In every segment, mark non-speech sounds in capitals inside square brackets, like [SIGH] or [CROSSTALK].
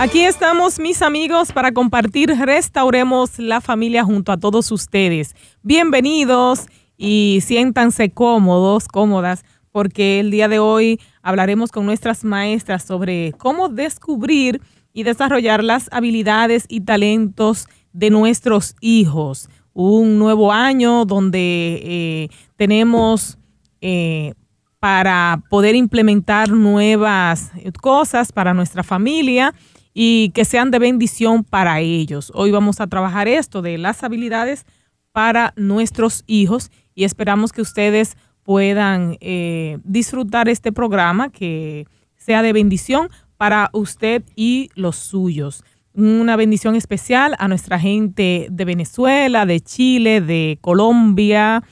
Aquí estamos mis amigos para compartir Restauremos la familia junto a todos ustedes. Bienvenidos y siéntanse cómodos, cómodas, porque el día de hoy hablaremos con nuestras maestras sobre cómo descubrir y desarrollar las habilidades y talentos de nuestros hijos. Un nuevo año donde eh, tenemos eh, para poder implementar nuevas cosas para nuestra familia y que sean de bendición para ellos. Hoy vamos a trabajar esto de las habilidades para nuestros hijos y esperamos que ustedes puedan eh, disfrutar este programa que sea de bendición para usted y los suyos. Una bendición especial a nuestra gente de Venezuela, de Chile, de Colombia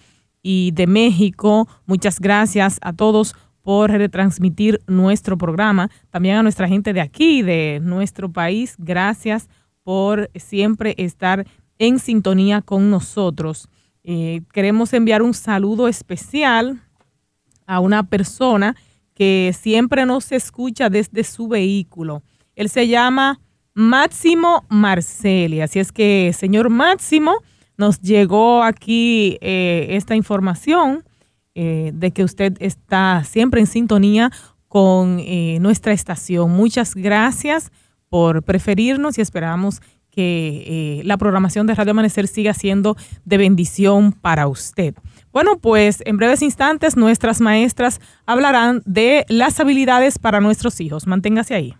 y de México. Muchas gracias a todos por retransmitir nuestro programa. También a nuestra gente de aquí, de nuestro país, gracias por siempre estar en sintonía con nosotros. Eh, queremos enviar un saludo especial a una persona que siempre nos escucha desde su vehículo. Él se llama Máximo Marceli. Así es que, señor Máximo, nos llegó aquí eh, esta información eh, de que usted está siempre en sintonía con eh, nuestra estación. Muchas gracias por preferirnos y esperamos que eh, la programación de Radio Amanecer siga siendo de bendición para usted. Bueno, pues en breves instantes nuestras maestras hablarán de las habilidades para nuestros hijos. Manténgase ahí.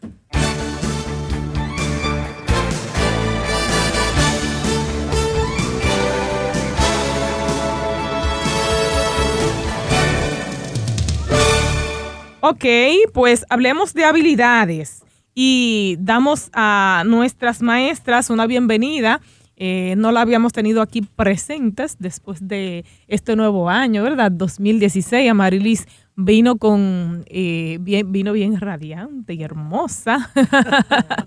Ok, pues hablemos de habilidades y damos a nuestras maestras una bienvenida. Eh, no la habíamos tenido aquí presentes después de este nuevo año, ¿verdad? 2016. Amarilis vino con eh, bien, vino bien radiante y hermosa. [LAUGHS]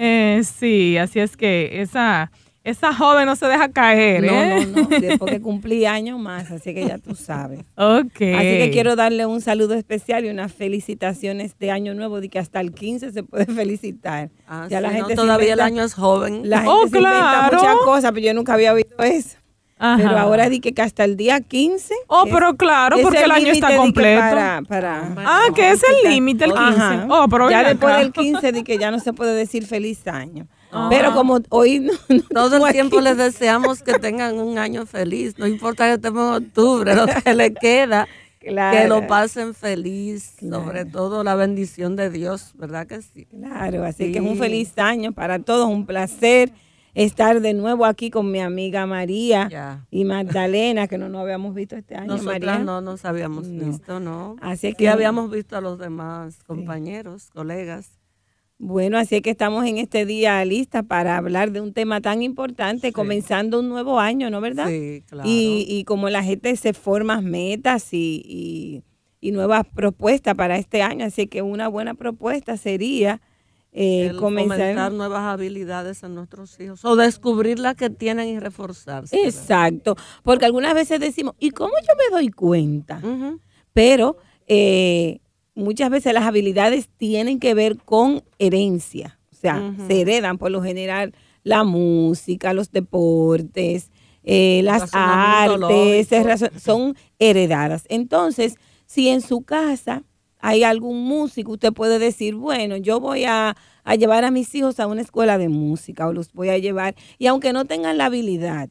Eh, sí, así es que esa esa joven no se deja caer, ¿eh? No, no, no. Después que [LAUGHS] cumplí años más, así que ya tú sabes. Ok. Así que quiero darle un saludo especial y unas felicitaciones de Año Nuevo, de que hasta el 15 se puede [LAUGHS] felicitar. Ah, ya la gente todavía el año es joven. La gente oh, se claro. muchas cosas, pero yo nunca había oído eso. Ajá. Pero ahora di que hasta el día 15. Oh, es- pero claro, es porque el año está completo. Para, para, Ah, que es el límite, el 15. Ajá. Oh, pero ya después acá. del [LAUGHS] 15 di que ya no se puede decir feliz año. Ah. Pero como hoy no, no Todo el tiempo aquí, les deseamos que tengan un año feliz. No importa que estemos en octubre, lo que le queda, Claro. que lo pasen feliz. Claro. Sobre todo la bendición de Dios, ¿verdad que sí? Claro, así que es un feliz año para todos, un placer estar de nuevo aquí con mi amiga María Ya. y Magdalena, que no nos habíamos visto este año, Nosotras María. no nos habíamos No. visto, ¿no? Así es Que que habíamos visto a los demás compañeros, colegas. Bueno, así es que estamos en este día lista para hablar de un tema tan importante, Sí. comenzando un nuevo año, ¿no verdad? Sí, claro. Y, y como la gente se forma metas y, y- y nuevas propuestas para este año, así que una buena propuesta sería eh, comenzar. fomentar nuevas habilidades en nuestros hijos o descubrir las que tienen y reforzarse. Exacto, porque algunas veces decimos, ¿y cómo yo me doy cuenta? Pero eh, muchas veces las habilidades tienen que ver con herencia, o sea, se heredan por lo general la música, los deportes, eh, las artes, son heredadas. Entonces, si en su casa hay algún músico, usted puede decir, bueno, yo voy a, a llevar a mis hijos a una escuela de música o los voy a llevar, y aunque no tengan la habilidad,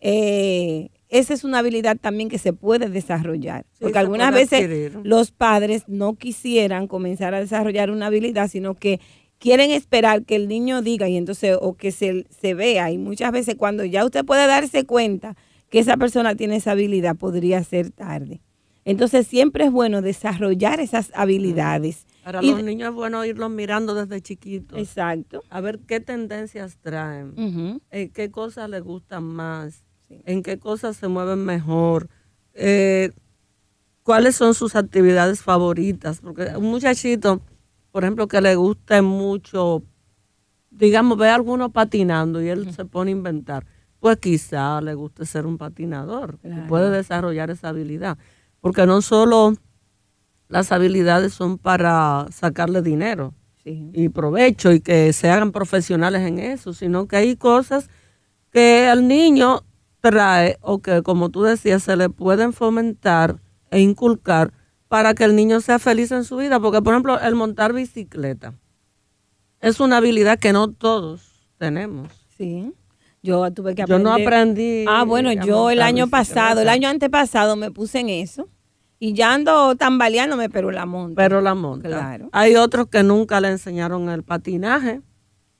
eh, esa es una habilidad también que se puede desarrollar. Sí, porque algunas veces adquirir. los padres no quisieran comenzar a desarrollar una habilidad, sino que quieren esperar que el niño diga y entonces o que se, se vea. Y muchas veces cuando ya usted puede darse cuenta que esa persona tiene esa habilidad, podría ser tarde. Entonces siempre es bueno desarrollar esas habilidades. Para Y- los niños es bueno irlos mirando desde chiquitos. Exacto. A ver qué tendencias traen, eh, qué cosas les gustan más, Sí. en qué cosas se mueven mejor, eh, cuáles son sus actividades favoritas. Porque un muchachito, por ejemplo, que le guste mucho, digamos, ve a alguno patinando y él se pone a inventar, pues quizá le guste ser un patinador y Claro. puede desarrollar esa habilidad. Porque no solo las habilidades son para sacarle dinero, y provecho y que se hagan profesionales en eso, sino que hay cosas que el niño trae o que, como tú decías, se le pueden fomentar e inculcar para que el niño sea feliz en su vida. Porque, por ejemplo, el montar bicicleta es una habilidad que no todos tenemos. Sí. Yo tuve que aprender. Yo no aprendí. Ah, bueno, yo el año pasado, el año antepasado me puse en eso. Y ya ando tambaleándome, pero la monta. Pero la monta. Claro. Hay otros que nunca le enseñaron el patinaje.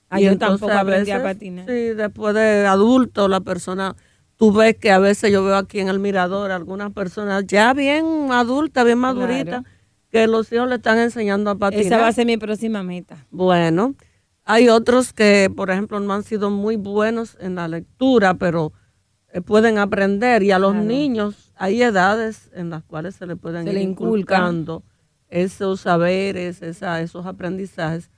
Ah, yo tampoco aprendí a, patinar. Sí, después de adulto, la persona, tú ves que a veces yo veo aquí en el mirador algunas personas ya bien adultas, bien maduritas, que los hijos le están enseñando a patinar. Esa va a ser mi próxima meta. Bueno, hay otros que, por ejemplo, no han sido muy buenos en la lectura, pero eh, pueden aprender. Y a los niños hay edades en las cuales se le pueden ir inculcando esos saberes, esos aprendizajes,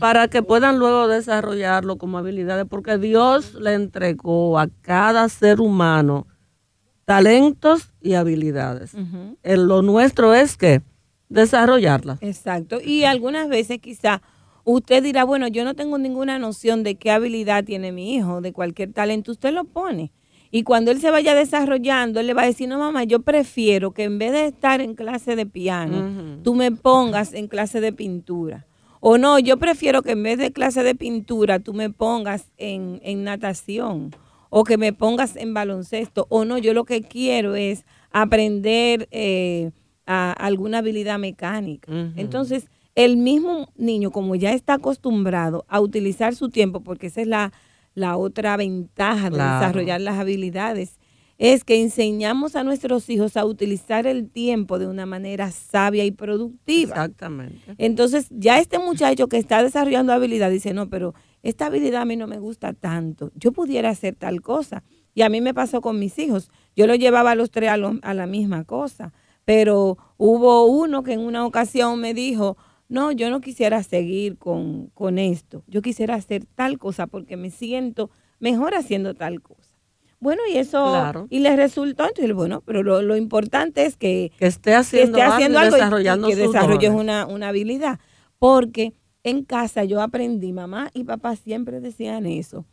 para que puedan luego desarrollarlo como habilidades, porque Dios le entregó a cada ser humano talentos y habilidades. lo nuestro es que desarrollarlas. Exacto. Y algunas veces quizá usted dirá, bueno, yo no tengo ninguna noción de qué habilidad tiene mi hijo, de cualquier talento, usted lo pone. Y cuando él se vaya desarrollando, él le va a decir, no, mamá, yo prefiero que en vez de estar en clase de piano, tú me pongas en clase de pintura. O no, yo prefiero que en vez de clase de pintura, tú me pongas en, natación o que me pongas en baloncesto. O no, yo lo que quiero es aprender eh, alguna habilidad mecánica. Entonces, el mismo niño, como ya está acostumbrado a utilizar su tiempo, porque esa es la, otra ventaja de desarrollar las habilidades, es que enseñamos a nuestros hijos a utilizar el tiempo de una manera sabia y productiva. Exactamente. Entonces, ya este muchacho que está desarrollando habilidad dice, no, pero esta habilidad a mí no me gusta tanto, yo pudiera hacer tal cosa. Y a mí me pasó con mis hijos, yo lo llevaba a los tres a, a la misma cosa, pero hubo uno que en una ocasión me dijo, no, yo no quisiera seguir con, esto, yo quisiera hacer tal cosa porque me siento mejor haciendo tal cosa. Bueno, y eso, y le resultó, entonces, bueno, pero lo, importante es que, esté haciendo, algo, desarrollando y que desarrolles una, una habilidad. Porque en casa yo aprendí, mamá y papá siempre decían eso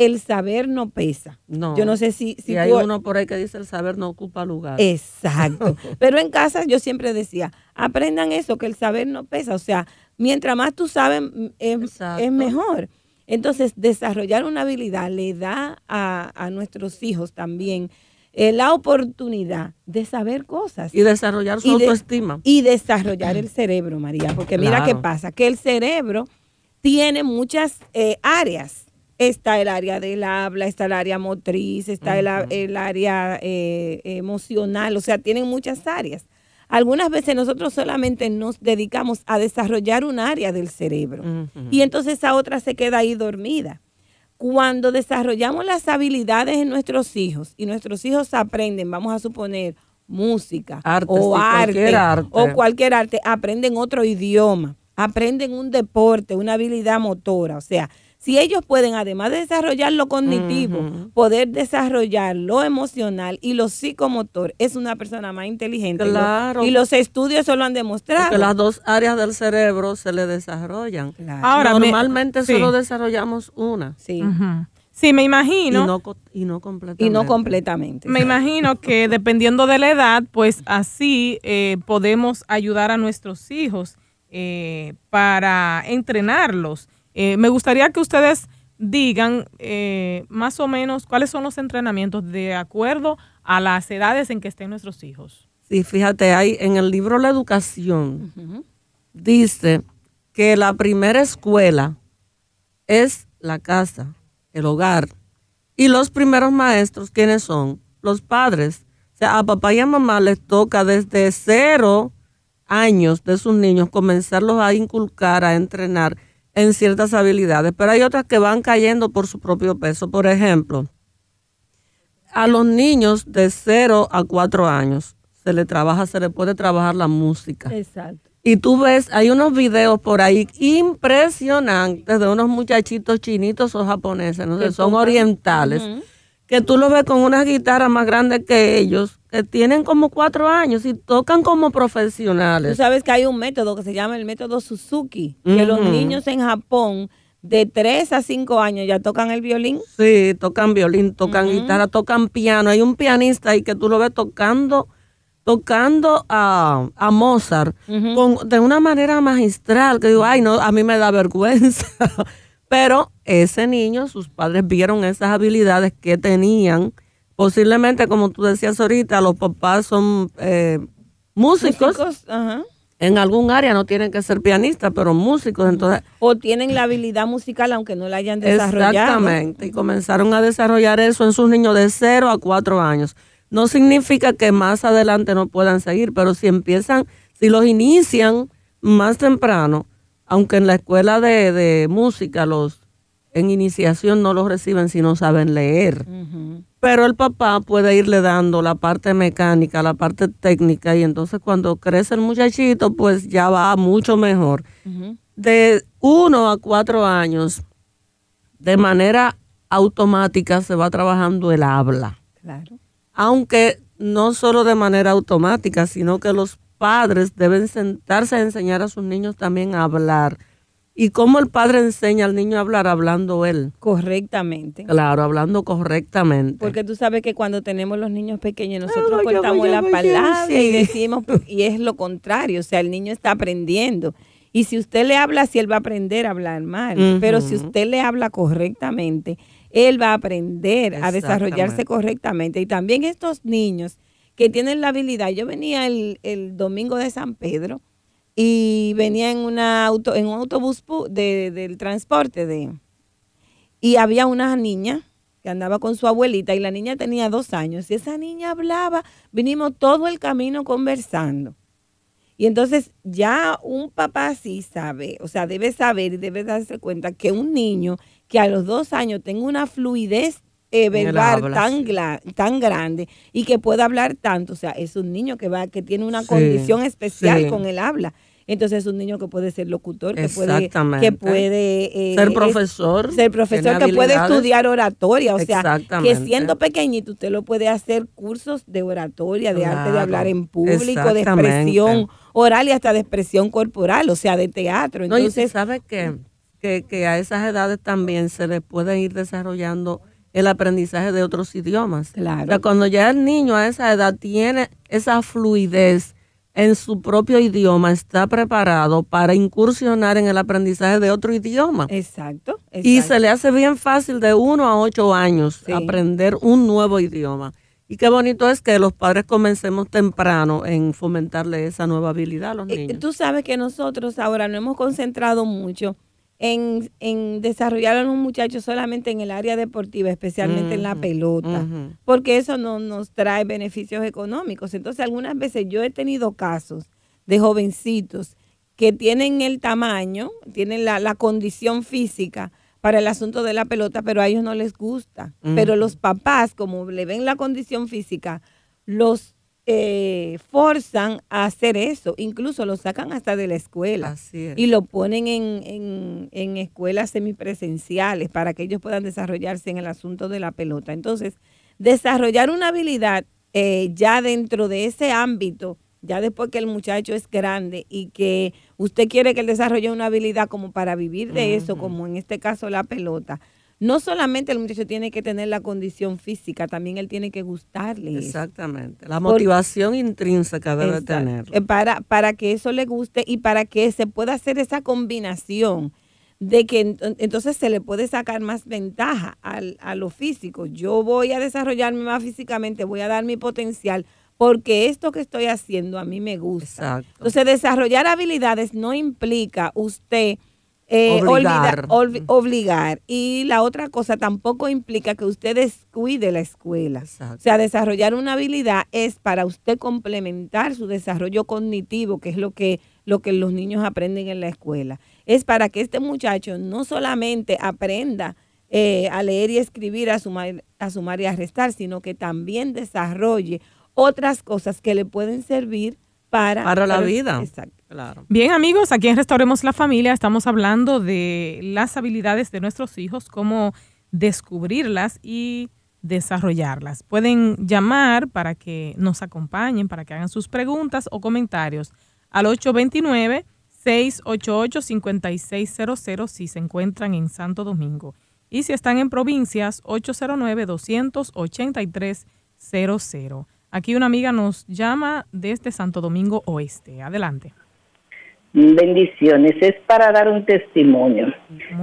el saber no pesa. No. Yo no sé si... si hay uno por ahí que dice el saber no ocupa lugar. Exacto. [LAUGHS] Pero en casa yo siempre decía, aprendan eso, que el saber no pesa. O sea, mientras más tú sabes, mm, es, mejor. Entonces, desarrollar una habilidad le da a, nuestros hijos también eh, la oportunidad de saber cosas. Y desarrollar su autoestima. y desarrollar el cerebro, María. Porque mira qué pasa, que el cerebro tiene muchas eh, áreas está el área del habla, está el área motriz, está el, área eh, emocional, o sea, tienen muchas áreas. Algunas veces nosotros solamente nos dedicamos a desarrollar un área del cerebro. Y entonces esa otra se queda ahí dormida. Cuando desarrollamos las habilidades en nuestros hijos y nuestros hijos aprenden, vamos a suponer, música o arte, o cualquier arte, aprenden otro idioma, aprenden un deporte, una habilidad motora, o sea, si ellos pueden, además de desarrollar lo cognitivo, poder desarrollar lo emocional y lo psicomotor, es una persona más inteligente. Claro. Y los estudios eso lo han demostrado. Que las dos áreas del cerebro se le desarrollan. Ahora, Normalmente solo desarrollamos una. Sí. Sí, me imagino. Y no, y no, completamente. Y no completamente. Me imagino que [LAUGHS] dependiendo de la edad, pues así eh, podemos ayudar a nuestros hijos eh, para entrenarlos eh, me gustaría que ustedes digan eh, más o menos cuáles son los entrenamientos de acuerdo a las edades en que estén nuestros hijos. Sí, fíjate, hay en el libro La Educación dice que la primera escuela es la casa, el hogar. Y los primeros maestros, ¿quiénes son? Los padres. O sea, a papá y a mamá les toca desde cero años de sus niños comenzarlos a inculcar, a entrenar en ciertas habilidades, pero hay otras que van cayendo por su propio peso. Por ejemplo, a los niños de 0 a 4 años se le trabaja, se le puede trabajar la música. Exacto. Y tú ves, hay unos videos por ahí impresionantes de unos muchachitos chinitos o japoneses, no sé, son orientales, que tú los ves con una guitarra más grande que ellos que tienen como cuatro años y tocan como Tú profesionales. sabes que hay un método que se llama el método Suzuki, que los niños en Japón de 3 a 5 años ya tocan el violín. Sí, tocan violín, tocan guitarra, tocan piano. Hay un pianista ahí que tú lo ves tocando, tocando a, a Mozart con, de una manera magistral que digo, ay, no, a mí me da vergüenza. [LAUGHS] Pero ese niño, sus padres vieron esas habilidades que tenían. Posiblemente, como tú decías ahorita, los papás son eh, músicos. Músicos, ajá. En algún área no tienen que ser pianistas, pero músicos. Entonces, O tienen la habilidad musical aunque no la hayan desarrollado. Exactamente. Y comenzaron a desarrollar eso en sus niños de 0 a 4 años. No significa que más adelante no puedan seguir, pero si empiezan, si los inician más temprano, aunque en la escuela de, de música los en iniciación no los reciben si no saben leer. Pero el papá puede irle dando la parte mecánica, la parte técnica, y entonces cuando crece el muchachito, pues ya va mucho mejor de uno a cuatro años, de manera automática se va trabajando el habla. Claro. Aunque no solo de manera automática, sino que los padres deben sentarse a enseñar a sus niños también a hablar. ¿Y cómo el padre enseña al niño a hablar? Hablando él. Correctamente. Claro, hablando correctamente. Porque tú sabes que cuando tenemos los niños pequeños, nosotros cortamos la palabra y decimos, y es lo contrario, o sea, el niño está aprendiendo. Y si usted le habla así, él va a aprender a hablar mal. Pero si usted le habla correctamente, él va a aprender a desarrollarse correctamente. Y también estos niños que tienen la habilidad, yo venía el, el domingo de San Pedro y venía en, una auto, en un autobús pu- de- del transporte de, y había una niña que andaba con su abuelita y la niña tenía dos años y esa niña hablaba, vinimos todo el camino conversando. Y entonces ya un papá sí sabe, o sea, debe saber y debe darse cuenta que un niño que a los dos años tenga una fluidez eh, verbal tan, tan grande y que pueda hablar tanto, o sea, es un niño que va que tiene una Sí, condición especial sí. con el habla. Entonces es un niño que puede ser locutor, que puede, que puede eh, Ser es- profesor. ser profesor, que puede estudiar oratoria, o sea, que siendo pequeñito usted lo puede hacer cursos de oratoria, de arte de hablar en público, de expresión oral y hasta de expresión corporal, o sea, de teatro. No, y Entonces, sabe que, que, que a esas edades también se le puede ir desarrollando el aprendizaje de otros idiomas. Claro. O sea, cuando ya el niño a esa edad tiene esa fluidez en su propio idioma, está preparado para incursionar en el aprendizaje de otro idioma. exacto, Y se le hace bien fácil de uno a ocho años Sí. aprender un nuevo idioma. Y qué bonito es que los padres comencemos temprano en fomentarle esa nueva habilidad a los Eh, niños. Tú sabes que nosotros ahora nos hemos concentrado mucho en, en desarrollar a los muchachos solamente en el área deportiva, especialmente en la pelota, porque eso no nos trae beneficios económicos. Entonces, algunas veces yo he tenido casos de jovencitos que tienen el tamaño, tienen la, la condición física para el asunto de la pelota, pero a ellos no les gusta. Pero los papás, como le ven la condición física, los eh, forzan a hacer eso, incluso los sacan hasta de la escuela Así es. y lo ponen en, en, en escuelas semipresenciales para que ellos puedan desarrollarse en el asunto de la pelota. Entonces, desarrollar una habilidad eh, ya dentro de ese ámbito, ya después que el muchacho es grande y que usted quiere que él desarrolle una habilidad como para vivir de eso, como en este caso la pelota. No solamente el muchacho tiene que tener la condición física, también él tiene que gustarle. Exactamente. La motivación intrínseca debe Exacto. tener. Eh, Para, para que eso le guste y para que se pueda hacer esa combinación de que ent- entonces se le puede sacar más ventaja al, a lo físico. Yo voy a desarrollarme más físicamente, voy a dar mi potencial porque esto que estoy haciendo a mí me gusta. Exacto. Entonces, desarrollar habilidades no implica usted eh, Obligar. olvida- olvi- obligar. Y la otra cosa tampoco implica que usted descuide la escuela. Exacto. O sea, desarrollar una habilidad es para usted complementar su desarrollo cognitivo, que es lo que, lo que los niños aprenden en la escuela. Es para que este muchacho no solamente aprenda eh, a leer y escribir, a sumar, a sumar y a restar, sino que también desarrolle otras cosas que le pueden servir para, Para la vida. Exacto. Bien amigos, aquí en Restauremos la Familia estamos hablando de las habilidades de nuestros hijos, cómo descubrirlas y desarrollarlas. Pueden llamar para que nos acompañen, para que hagan sus preguntas o comentarios al 829-688-5600 si se encuentran en Santo Domingo. Y si están en provincias, 809-283-00. Aquí una amiga nos llama desde Santo Domingo Oeste. Adelante. Bendiciones, es para dar un testimonio.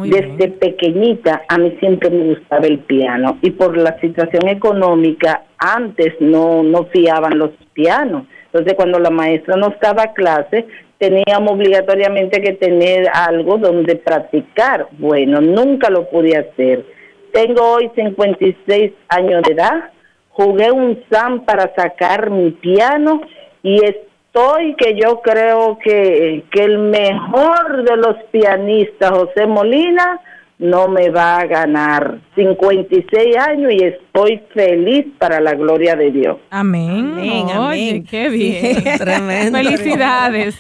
Desde pequeñita a mí siempre me gustaba el piano y por la situación económica antes no, no fiaban los pianos. Entonces cuando la maestra nos daba clase teníamos obligatoriamente que tener algo donde practicar. Bueno, nunca lo pude hacer. Tengo hoy 56 años de edad, jugué un SAM para sacar mi piano y estoy que yo creo que, que el mejor de los pianistas, José Molina, no me va a ganar. 56 años y estoy feliz para la gloria de Dios. Amén. amén Oye, qué bien. [LAUGHS] Tremendo. Felicidades.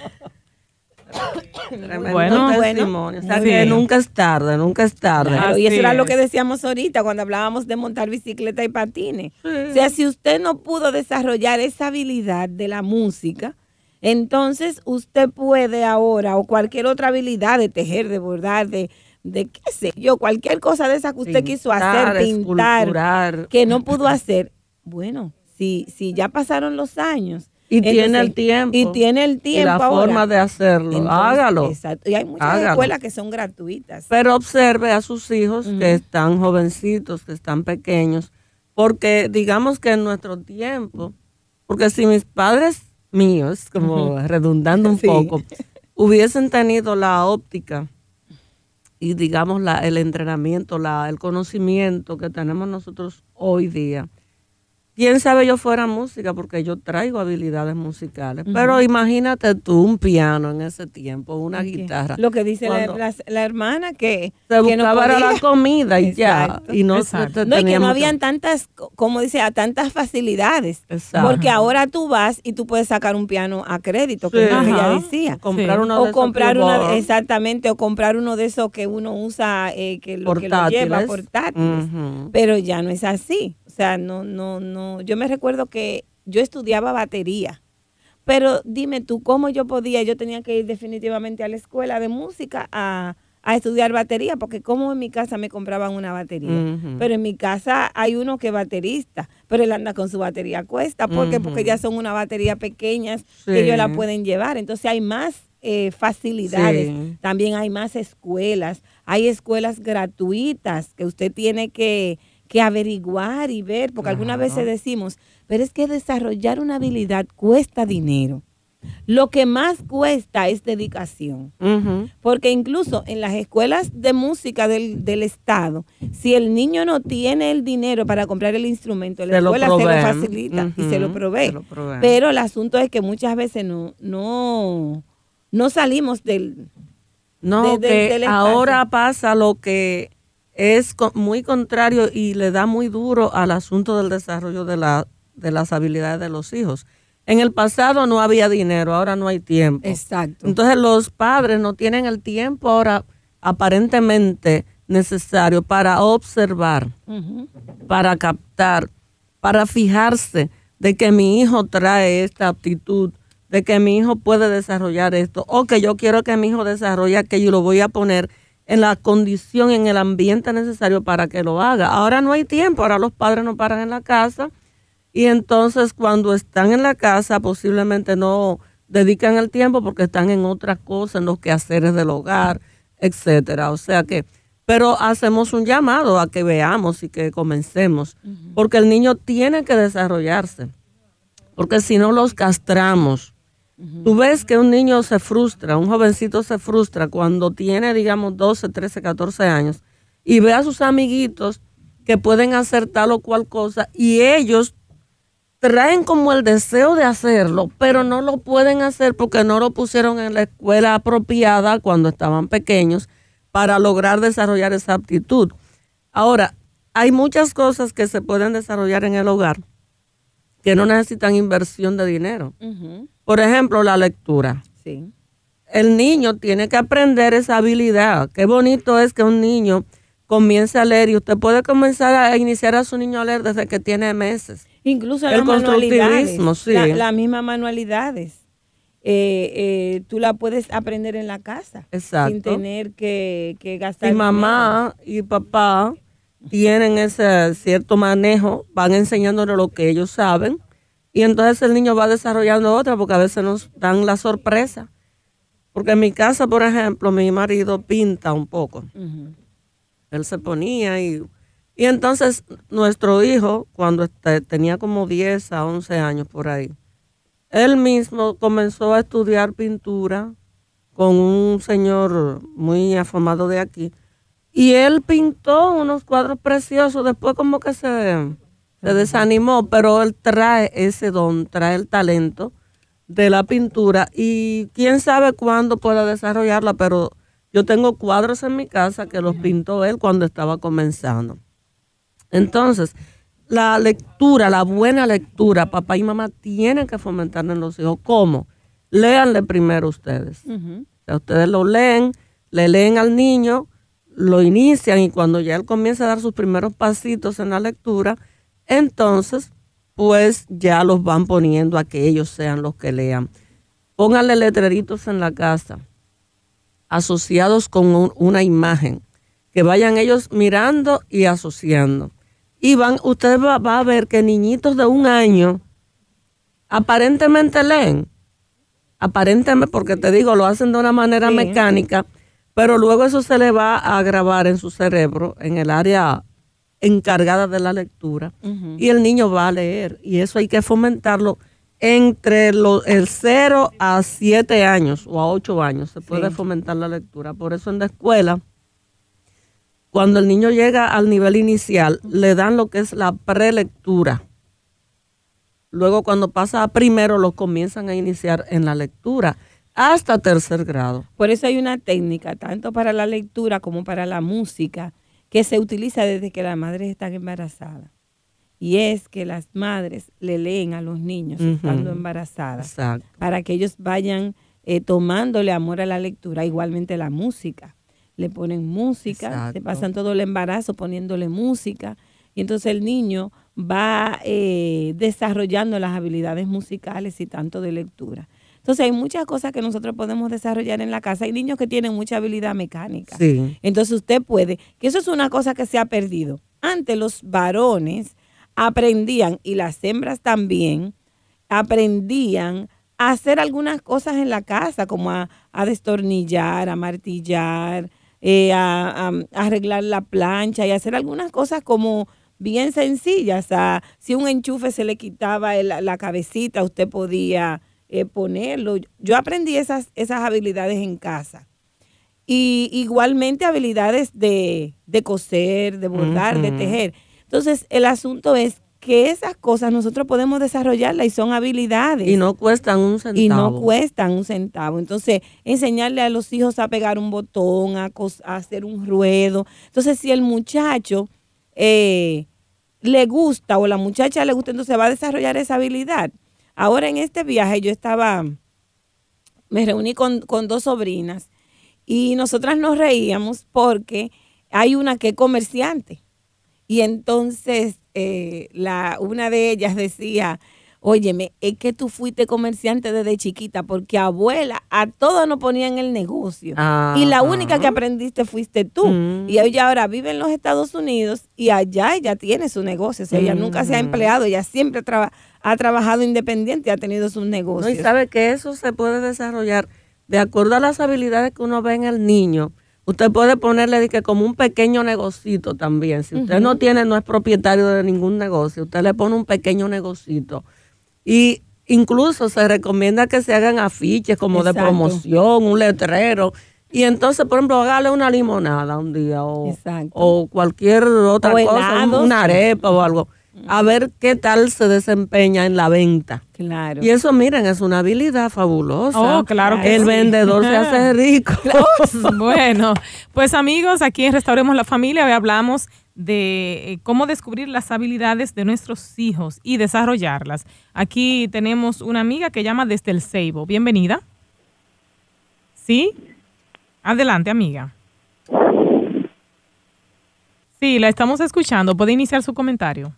bueno, testimonio. o sea que nunca es tarde, nunca es tarde. y eso era lo que decíamos ahorita cuando hablábamos de montar bicicleta y patines. O sea, si usted no pudo desarrollar esa habilidad de la música, entonces usted puede ahora, o cualquier otra habilidad de tejer, de bordar, de, de qué sé yo, cualquier cosa de esa que usted quiso hacer, pintar, que no pudo hacer. Bueno, si, si ya pasaron los años y tiene el tiempo. Y tiene el tiempo. Y la forma de hacerlo. Hágalo. Exacto. Y hay muchas escuelas que son gratuitas. Pero observe a sus hijos que están jovencitos, que están pequeños. Porque digamos que en nuestro tiempo, porque si mis padres míos, como redundando un poco, hubiesen tenido la óptica y digamos la, el entrenamiento, la, el conocimiento que tenemos nosotros hoy día, quién sabe yo fuera música porque yo traigo habilidades musicales. Pero imagínate tú un piano en ese tiempo, una guitarra. Lo que dice la, hermana que se buscaba la comida y ya y no, no y que no habían tantas como dice a tantas facilidades porque ahora tú vas y tú puedes sacar un piano a crédito que es lo que ella decía. Comprar uno o comprar una exactamente o comprar uno de esos que uno usa eh, que, lo, que lo lleva portátiles. pero ya no es así sea, no, no, no. Yo me recuerdo que yo estudiaba batería. Pero dime tú, ¿cómo yo podía? Yo tenía que ir definitivamente a la escuela de música a, estudiar batería, porque como en mi casa me compraban una batería. Pero en mi casa hay uno que es baterista, pero él anda con su batería a cuesta, porque, porque ya son una batería pequeñas que ellos la pueden llevar. Entonces hay más eh, facilidades, también hay más escuelas, hay escuelas gratuitas que usted tiene que que averiguar y ver, porque algunas veces decimos, pero es que desarrollar una habilidad cuesta dinero. Lo que más cuesta es dedicación. Porque incluso en las escuelas de música del, Estado, si el niño no tiene el dinero para comprar el instrumento, la escuela se lo facilita y se lo, provee. Pero el asunto es que muchas veces no, no, no salimos del... No, que ahora pasa lo que es muy contrario y le da muy duro al asunto del desarrollo de, la, de las habilidades de los hijos. En el pasado no había dinero, ahora no hay tiempo. Exacto. Entonces los padres no tienen el tiempo ahora aparentemente necesario para observar, para captar, para fijarse de que mi hijo trae esta aptitud, de que mi hijo puede desarrollar esto, o que yo quiero que mi hijo desarrolle aquello y lo voy a poner en la condición, en el ambiente necesario para que lo haga. Ahora no hay tiempo, ahora los padres no paran en la casa y entonces cuando están en la casa posiblemente no dedican el tiempo porque están en otras cosas, en los quehaceres del hogar, etcétera. O sea que, pero hacemos un llamado a que veamos y que comencemos, porque el niño tiene que desarrollarse, porque si no los castramos, Tú ves que un niño se frustra, un jovencito se frustra cuando tiene, digamos, 12, 13, 14 años y ve a sus amiguitos que pueden hacer tal o cual cosa y ellos traen como el deseo de hacerlo, pero no lo pueden hacer porque no lo pusieron en la escuela apropiada cuando estaban pequeños para lograr desarrollar esa aptitud. Ahora, hay muchas cosas que se pueden desarrollar en el hogar que no necesitan inversión de dinero. Por ejemplo, la lectura. El niño tiene que aprender esa habilidad. Qué bonito es que un niño comience a leer y usted puede comenzar a iniciar a su niño a leer desde que tiene meses. Incluso el las manualidades, constructivismo, sí. la, las mismas manualidades. Eh, eh, tú la puedes aprender en la casa Exacto. sin tener que, que gastar Y mamá y papá tienen ese cierto manejo, van enseñándole lo que ellos saben y entonces el niño va desarrollando otra porque a veces nos dan la sorpresa. Porque en mi casa, por ejemplo, mi marido pinta un poco. Él se ponía y, y entonces nuestro hijo, cuando este- tenía como 10 a 11 años por ahí, él mismo comenzó a estudiar pintura con un señor muy afamado de aquí. Y él pintó unos cuadros preciosos, después como que se, se desanimó, pero él trae ese don, trae el talento de la pintura y quién sabe cuándo pueda desarrollarla, pero yo tengo cuadros en mi casa que los pintó él cuando estaba comenzando. Entonces, la lectura, la buena lectura, papá y mamá tienen que fomentarle en los hijos. ¿Cómo? Léanle primero ustedes. Ujú. O sea, ustedes lo leen, le leen al niño, lo inician y cuando ya él comienza a dar sus primeros pasitos en la lectura, entonces pues ya los van poniendo a que ellos sean los que lean. Pónganle letreritos en la casa asociados con un- una imagen, que vayan ellos mirando y asociando. Y van, usted va, va a ver que niñitos de un año aparentemente leen, aparentemente, porque te digo, lo hacen de una manera Sí. mecánica, pero luego eso se le va a grabar en su cerebro, en el área encargada de la lectura, y el niño va a leer. Y eso hay que fomentarlo entre los, el 0 a 7 años o a 8 años. Se puede Sí. fomentar la lectura. Por eso en la escuela, cuando el niño llega al nivel inicial, le dan lo que es la prelectura. Luego cuando pasa a primero, lo comienzan a iniciar en la lectura hasta tercer grado. Por eso hay una técnica, tanto para la lectura como para la música, que se utiliza desde que las madres están embarazadas. Y es que las madres le leen a los niños estando embarazadas Exacto. para que ellos vayan eh, tomándole amor a la lectura, igualmente la música. Le ponen música, se pasan todo el embarazo poniéndole música y entonces el niño va eh, desarrollando las habilidades musicales y tanto de lectura. Entonces hay muchas cosas que nosotros podemos desarrollar en la casa. Hay niños que tienen mucha habilidad mecánica. Sí. Entonces usted puede, que eso es una cosa que se ha perdido. Antes los varones aprendían, y las hembras también, aprendían a hacer algunas cosas en la casa, como a, a destornillar, a martillar, eh, a, a- a arreglar la plancha y hacer algunas cosas como bien sencillas. Si un enchufe se le quitaba el- la cabecita, usted podía eh, ponerlo. Yo aprendí esas, esas habilidades en casa. Y igualmente habilidades de, de coser, de bordar, de tejer. Entonces, el asunto es que esas cosas nosotros podemos desarrollarlas y son habilidades. Y no cuestan un centavo. Y no cuestan un centavo. Entonces, enseñarle a los hijos a pegar un botón, a, cos- a hacer un ruedo. Entonces, si el muchacho eh, le gusta o la muchacha le gusta, entonces va a desarrollar esa habilidad. Ahora en este viaje yo estaba, me reuní con, con dos sobrinas y nosotras nos reíamos porque hay una que es comerciante. Y entonces eh, la, una de ellas decía, óyeme, es que tú fuiste comerciante desde chiquita porque abuela a todos nos ponían el negocio. Y la única que aprendiste fuiste tú. Mm. Y ella ahora vive en los Estados Unidos y allá ella tiene su negocio. O sea, ella nunca se ha Ujú. empleado, ella siempre traba- ha trabajado independiente y ha tenido sus No, negocios. y sabe que eso se puede desarrollar de acuerdo a las habilidades que uno ve en el niño. Usted puede ponerle de que como un pequeño negocito también. Si usted no tiene, no es propietario de ningún negocio, usted le pone un pequeño negocito. Y incluso se recomienda que se hagan afiches como de promoción, un letrero. Y entonces, por ejemplo, hágale una limonada un día o, o cualquier otra O cosa, helados. una arepa o algo. A ver qué tal se desempeña en la venta. Claro. Y eso, miren, es una habilidad fabulosa. Oh, claro que El sí. vendedor se hace [LAUGHS] rico. bueno, pues amigos, aquí en Restauremos la Familia hoy hablamos de eh, cómo descubrir las habilidades de nuestros hijos y desarrollarlas. Aquí tenemos una amiga que llama desde el Ceibo. Bienvenida. ¿Sí? Adelante, amiga. Sí, la estamos escuchando. ¿Puede iniciar su comentario?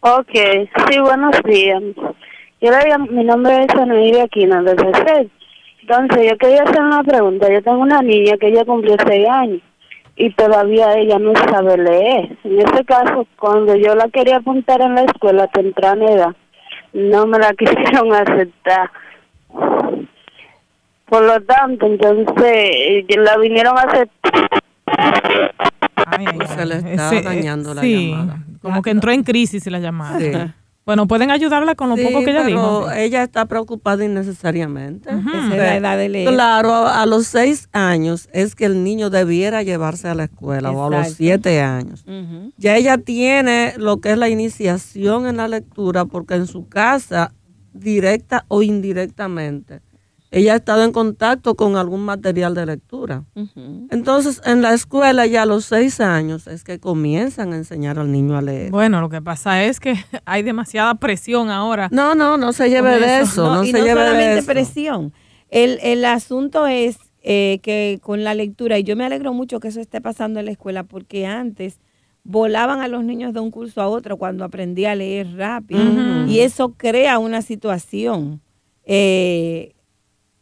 Ok, sí, buenos días. Yo le mi nombre es Anaída Aquino, de C. Entonces, yo quería hacer una pregunta. Yo tengo una niña que ya cumplió seis años y todavía ella no sabe leer. En este caso, cuando yo la quería apuntar en la escuela temprana edad, no me la [LAUGHS] quisieron aceptar. Por lo tanto, entonces, la vinieron a aceptar. Ay, ay, se le está dañando la sí, llamada. Como que entró en crisis la llamada. Sí. [LAUGHS] Bueno, pueden ayudarla con lo sí, poco que ella pero dijo. Ella está preocupada innecesariamente. Esa es la edad de leer. Claro, a, los seis años es que el niño debiera llevarse a la escuela o a los siete años. Ya ella tiene lo que es la iniciación en la lectura porque en su casa, directa o indirectamente, ella ha estado en contacto con algún material de lectura. Entonces, en la escuela ya a los seis años es que comienzan a enseñar al niño a leer. Bueno, lo que pasa es que [LAUGHS] hay demasiada presión ahora. No, no, no se lleve de eso. eso, no, y se no lleve de eso. presión. El, el asunto es eh, que con la lectura, y yo me alegro mucho que eso esté pasando en la escuela, porque antes volaban a los niños de un curso a otro cuando aprendía a leer rápido. Y eso crea una situación. eh,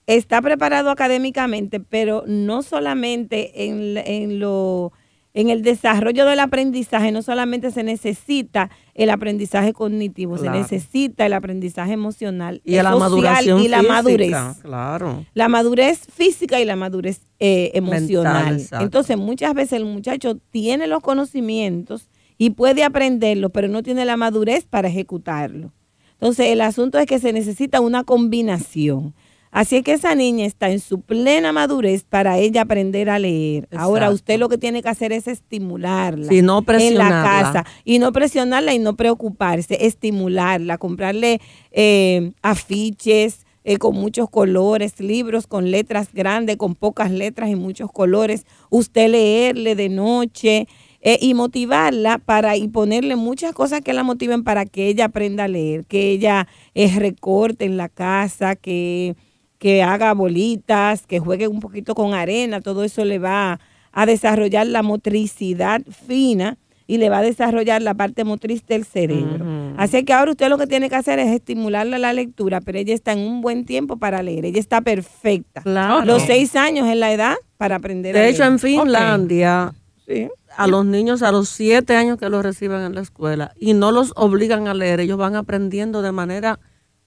está preparado académicamente, pero no solamente en, en lo en el desarrollo del aprendizaje no solamente se necesita el aprendizaje cognitivo, Claro. se necesita el aprendizaje emocional Y la social y la física, madurez. Claro. La madurez física y la madurez eh, emocional. Entonces, muchas veces el muchacho tiene los conocimientos y puede aprenderlo, pero no tiene la madurez para ejecutarlo. Entonces, el asunto es que se necesita una combinación. Así es que esa niña está en su plena madurez para ella aprender a leer. Ahora, usted lo que tiene que hacer es estimularla Sí, no en la casa y no presionarla y no preocuparse, estimularla, comprarle eh, afiches eh, con muchos colores, libros con letras grandes, con pocas letras y muchos colores, usted leerle de noche eh, y motivarla para y ponerle muchas cosas que la motiven para que ella aprenda a leer, que ella eh, recorte en la casa, que que haga bolitas, que juegue un poquito con arena, todo eso le va a desarrollar la motricidad fina y le va a desarrollar la parte motriz del cerebro. Así que ahora usted lo que tiene que hacer es estimularle la lectura, pero ella está en un buen tiempo para leer, ella está perfecta. Claro. Los seis años es la edad para aprender a De leer. hecho, en Finlandia, Sí. a los niños a los siete años que los reciben en la escuela y no los obligan a leer, ellos van aprendiendo de manera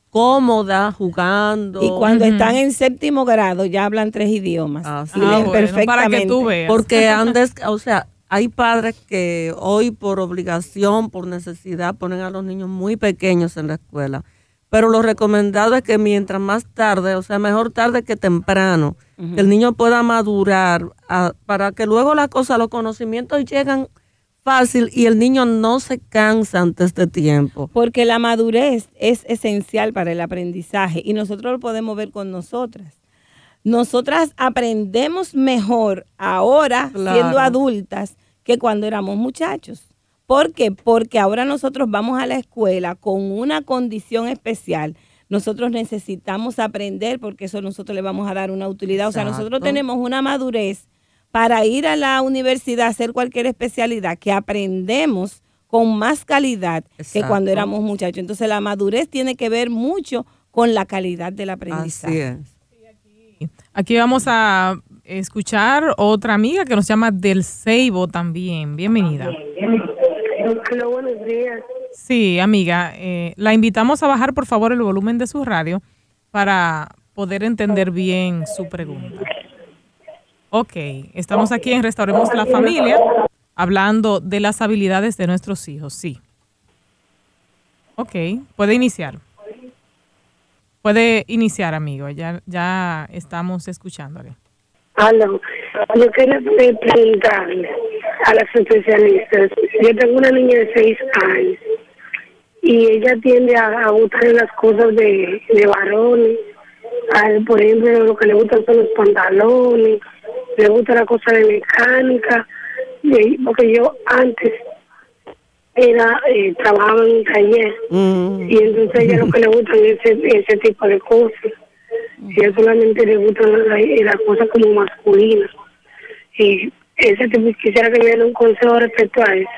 cómoda, jugando. Y cuando están en séptimo grado ya hablan tres idiomas. Leen Ah, bueno, para que perfectamente. tú veas. Porque [LAUGHS] antes, o sea, hay padres que hoy por obligación, por necesidad, ponen a los niños muy pequeños en la escuela. Pero lo recomendado es que mientras más tarde, o sea, mejor tarde que temprano, que el niño pueda madurar ah, para que luego las cosas, los conocimientos llegan fácil y el niño no se cansa antes de tiempo. Porque la madurez es esencial para el aprendizaje y nosotros lo podemos ver con nosotras. Nosotras aprendemos mejor ahora Claro. siendo adultas que cuando éramos muchachos. ¿Por qué? Porque ahora nosotros vamos a la escuela con una condición especial. Nosotros necesitamos aprender porque eso nosotros le vamos a dar una utilidad. O sea, nosotros tenemos una madurez para ir a la universidad a hacer cualquier especialidad que aprendemos con más calidad que cuando éramos muchachos. Entonces la madurez tiene que ver mucho con la calidad del Así aprendizaje. es. Aquí vamos a escuchar otra amiga que nos llama del Ceibo también. Bienvenida. Hola, buenos días. Sí, amiga, eh, la invitamos a bajar por favor el volumen de su radio para poder entender bien su pregunta. Ok, estamos aquí en Restauremos la Familia hablando de las habilidades de nuestros hijos, sí. Ok, puede iniciar. Puede iniciar, amigo, ya, ya estamos escuchándole. Aló, yo quería pre- preguntarle a las especialistas. Yo tengo una niña de seis años y ella tiende a, a gustarle las cosas de, de varones. A él, por ejemplo, lo que le gustan son los pantalones, le gusta la cosa de mecánica, y- porque yo antes era eh, trabajaba en un taller Mm. y entonces a ella lo que le gusta es ese, ese tipo de cosas. Y a solamente le gustan las cosas como masculinas. Y ese tipo, quisiera que me den un consejo respecto a eso.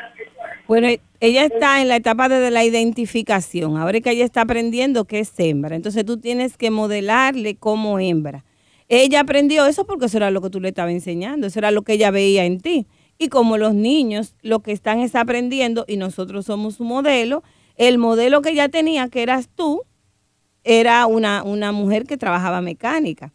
Bueno, ella está en la etapa de la identificación. Ahora que ella está aprendiendo que es hembra. Entonces tú tienes que modelarle como hembra. Ella aprendió eso porque eso era lo que tú le estabas enseñando. Eso era lo que ella veía en ti. Y como los niños lo que están es aprendiendo y nosotros somos su modelo, el modelo que ella tenía, que eras tú, era una, una mujer que trabajaba mecánica.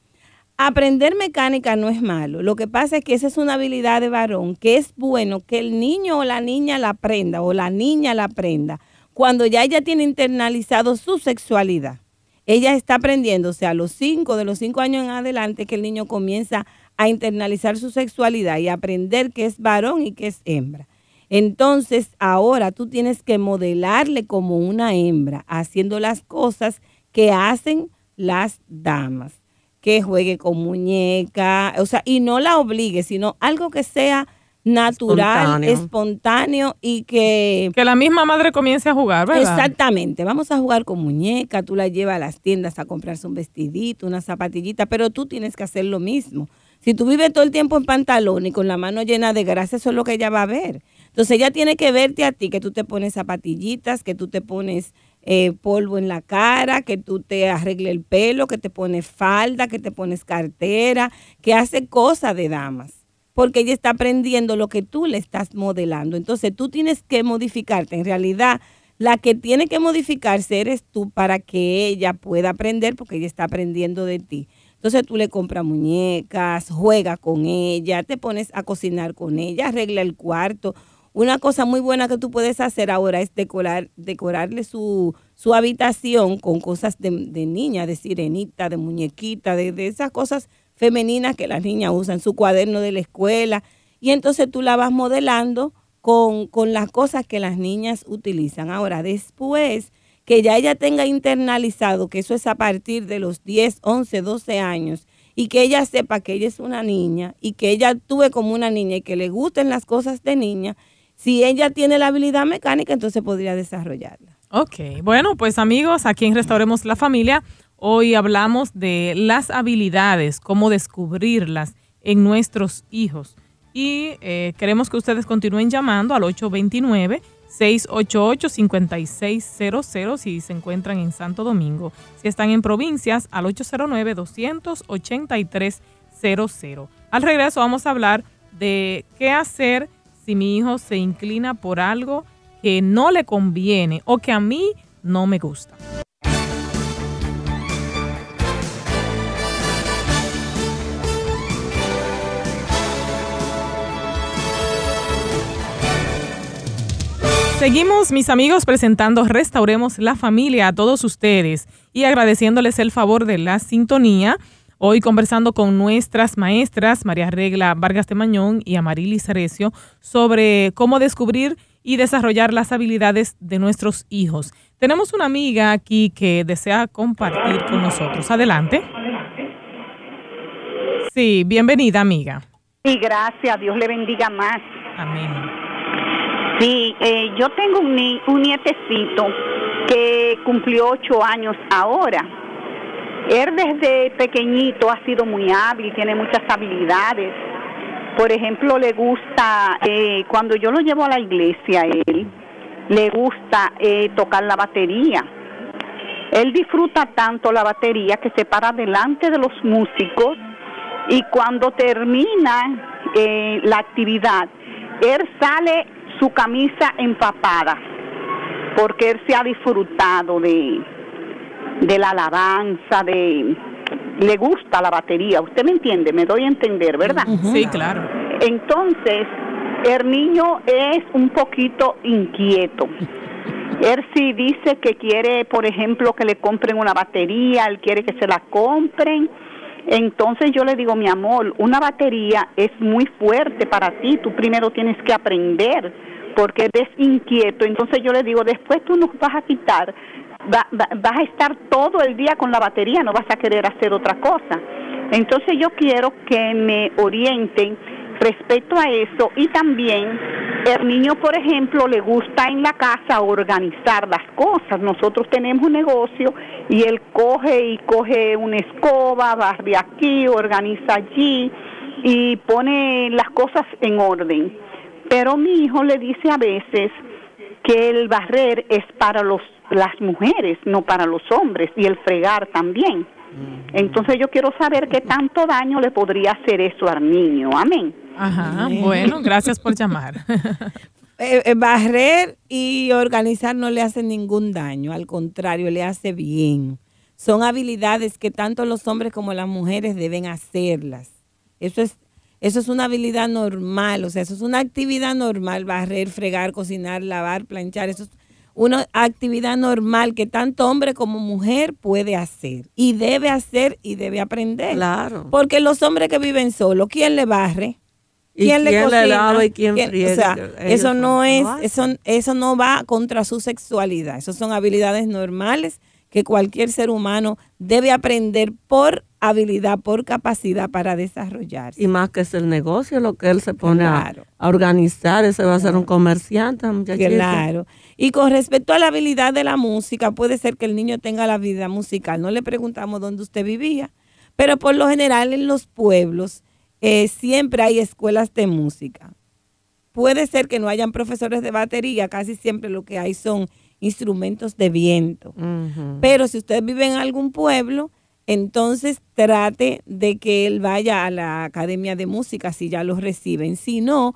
Aprender mecánica no es malo. Lo que pasa es que esa es una habilidad de varón que es bueno que el niño o la niña la aprenda o la niña la aprenda cuando ya ella tiene internalizado su sexualidad. Ella está aprendiendo, o sea, a los cinco, de los cinco años en adelante, que el niño comienza a internalizar su sexualidad y aprender que es varón y que es hembra. Entonces, ahora tú tienes que modelarle como una hembra, haciendo las cosas que hacen las damas que juegue con muñeca, o sea, y no la obligue, sino algo que sea natural, espontáneo. y que... Que la misma madre comience a jugar, ¿verdad? Exactamente, vamos a jugar con muñeca, tú la llevas a las tiendas a comprarse un vestidito, una zapatillita, pero tú tienes que hacer lo mismo. Si tú vives todo el tiempo en pantalón y con la mano llena de grasa, eso es lo que ella va a ver. Entonces ella tiene que verte a ti, que tú te pones zapatillitas, que tú te pones eh, polvo en la cara, que tú te arregle el pelo, que te pones falda, que te pones cartera, que hace cosas de damas. Porque ella está aprendiendo lo que tú le estás modelando. Entonces tú tienes que modificarte. En realidad, la que tiene que modificarse eres tú para que ella pueda aprender, porque ella está aprendiendo de ti. Entonces tú le compras muñecas, juega con ella, te pones a cocinar con ella, arregla el cuarto una cosa muy buena que tú puedes hacer ahora es decorar, decorarle su, su habitación con cosas de, niña, de sirenita, de muñequita, de, esas cosas femeninas que las niñas usan, su cuaderno de la escuela. Y entonces tú la vas modelando con, con las cosas que las niñas utilizan. Ahora, después que ya ella tenga internalizado que eso es a partir de los 10, 11, 12 años y que ella sepa que ella es una niña y que ella actúe como una niña y que le gusten las cosas de niña, si ella tiene la habilidad mecánica, entonces podría desarrollarla. Ok, bueno, pues amigos, aquí en Restauremos la Familia, hoy hablamos de las habilidades, cómo descubrirlas en nuestros hijos. Y eh, queremos que ustedes continúen llamando al 829-688-5600 si se encuentran en Santo Domingo. Si están en provincias, al 809-283-00. Al regreso vamos a hablar de qué hacer si mi hijo se inclina por algo que no le conviene o que a mí no me gusta. Seguimos, mis amigos, presentando Restauremos la Familia a todos ustedes y agradeciéndoles el favor de la sintonía. Hoy conversando con nuestras maestras, María Regla Vargas de Mañón y Amarilis Recio, sobre cómo descubrir y desarrollar las habilidades de nuestros hijos. Tenemos una amiga aquí que desea compartir con nosotros. Adelante. Sí, bienvenida amiga. Sí, gracias. Dios le bendiga más. Amén. Sí, eh, yo tengo un, un nietecito que cumplió ocho años ahora él desde pequeñito ha sido muy hábil, tiene muchas habilidades. Por ejemplo, le gusta, eh, cuando yo lo llevo a la iglesia, él le gusta eh, tocar la batería. Él disfruta tanto la batería que se para delante de los músicos y cuando termina eh, la actividad, él sale su camisa empapada porque él se ha disfrutado de, de la alabanza, de le gusta la batería, usted me entiende, me doy a entender, ¿verdad? Sí, claro. Entonces, el niño es un poquito inquieto. Él sí dice que quiere, por ejemplo, que le compren una batería, él quiere que se la compren. Entonces yo le digo, mi amor, una batería es muy fuerte para ti, tú primero tienes que aprender porque eres inquieto. Entonces yo le digo, después tú nos vas a quitar vas a estar todo el día con la batería, no vas a querer hacer otra cosa. Entonces yo quiero que me orienten respecto a eso y también el niño, por ejemplo, le gusta en la casa organizar las cosas. Nosotros tenemos un negocio y él coge y coge una escoba, barre aquí, organiza allí y pone las cosas en orden. Pero mi hijo le dice a veces que el barrer es para los las mujeres, no para los hombres, y el fregar también. Entonces yo quiero saber qué tanto daño le podría hacer eso al niño. Amén. Ajá, bueno, gracias por llamar. [LAUGHS] Eh, eh, barrer y organizar no le hace ningún daño, al contrario, le hace bien. Son habilidades que tanto los hombres como las mujeres deben hacerlas. Eso es, eso es una habilidad normal, o sea, eso es una actividad normal, barrer, fregar, cocinar, lavar, planchar, eso es una actividad normal que tanto hombre como mujer puede hacer y debe hacer y debe aprender. Claro. Porque los hombres que viven solos, ¿quién le barre? ¿Y ¿Quién, le quién le cocina? lava y quién ¿Quién- friega? O sea, eso no es, eso, eso no va contra su sexualidad. Eso son habilidades normales que cualquier ser humano debe aprender por habilidad, por capacidad para desarrollarse. Y más que es el negocio lo que él se pone a- Claro. a, organizar, ese va a ser un comerciante, muchachito. Claro. Y con respecto a la habilidad de la música, puede ser que el niño tenga la habilidad musical. No le preguntamos dónde usted vivía, pero por lo general en los pueblos eh, siempre hay escuelas de música. Puede ser que no hayan profesores de batería, casi siempre lo que hay son instrumentos de viento. Pero si usted vive en algún pueblo, entonces trate de que él vaya a la academia de música si ya los reciben. Si no,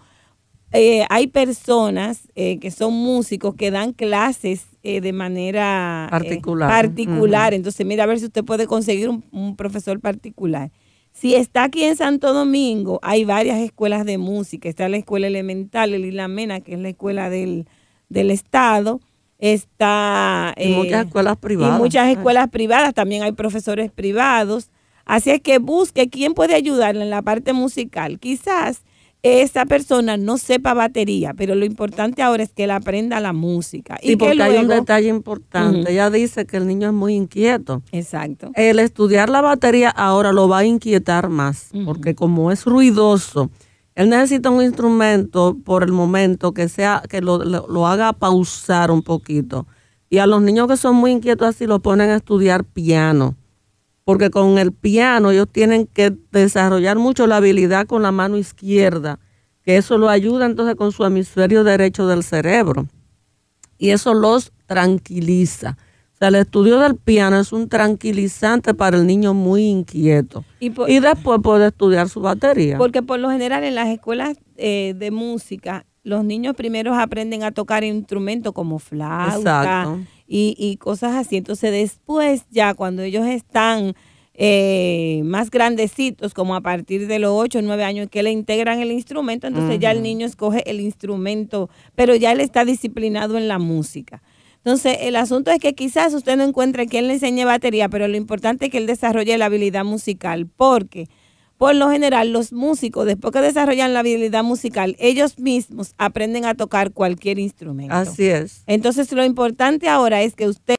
eh, hay personas eh, que son músicos que dan clases eh, de manera eh, Particular. particular. Entonces, mira a ver si usted puede conseguir un, un profesor particular. Si está aquí en Santo Domingo, hay varias escuelas de música. Está la escuela elemental, el Ilamena, que es la escuela del, del Estado. Está... Y muchas escuelas privadas. Y muchas escuelas privadas, también hay profesores privados. Así es que busque quién puede ayudarle en la parte musical. Quizás esa persona no sepa batería, pero lo importante ahora es que él aprenda la música. Sí, y que porque hay un detalle importante. Ujú. Ella dice que el niño es muy inquieto. Exacto. El estudiar la batería ahora lo va a inquietar más, porque como es ruidoso, él necesita un instrumento por el momento que sea que lo, lo- haga pausar un poquito. Y a los niños que son muy inquietos así lo ponen a estudiar piano, porque con el piano ellos tienen que desarrollar mucho la habilidad con la mano izquierda, que eso lo ayuda entonces con su hemisferio derecho del cerebro y eso los tranquiliza. Sea, el estudio del piano es un tranquilizante para el niño muy inquieto. Y por- Y después puede estudiar su batería. Porque por lo general en las escuelas eh, de música, los niños primero aprenden a tocar instrumentos como flauta Exacto. y, y cosas así. Entonces después ya cuando ellos están eh, más grandecitos, como a partir de los 8 o 9 años, que le integran el instrumento, entonces ya el niño escoge el instrumento, pero ya él está disciplinado en la música. Entonces, el asunto es que quizás usted no encuentre quien le enseñe batería, pero lo importante es que él desarrolle la habilidad musical, porque por lo general los músicos, después que desarrollan la habilidad musical, ellos mismos aprenden a tocar cualquier instrumento. Así es. Entonces, lo importante ahora es que usted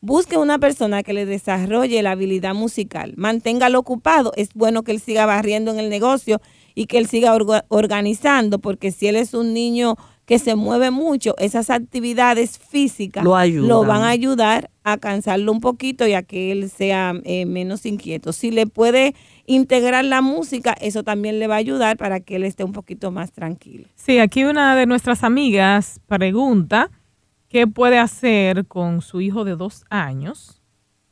busque una persona que le desarrolle la habilidad musical, manténgalo ocupado. Es bueno que él siga barriendo en el negocio y que él siga orga- organizando, porque si él es un niño que se mueve mucho, esas actividades físicas Lo ayudan. van a ayudar a cansarlo un poquito y a que él sea eh, menos inquieto. Si le puede integrar la música, eso también le va a ayudar para que él esté un poquito más tranquilo. Sí, aquí una de nuestras amigas pregunta qué puede hacer con su hijo de dos años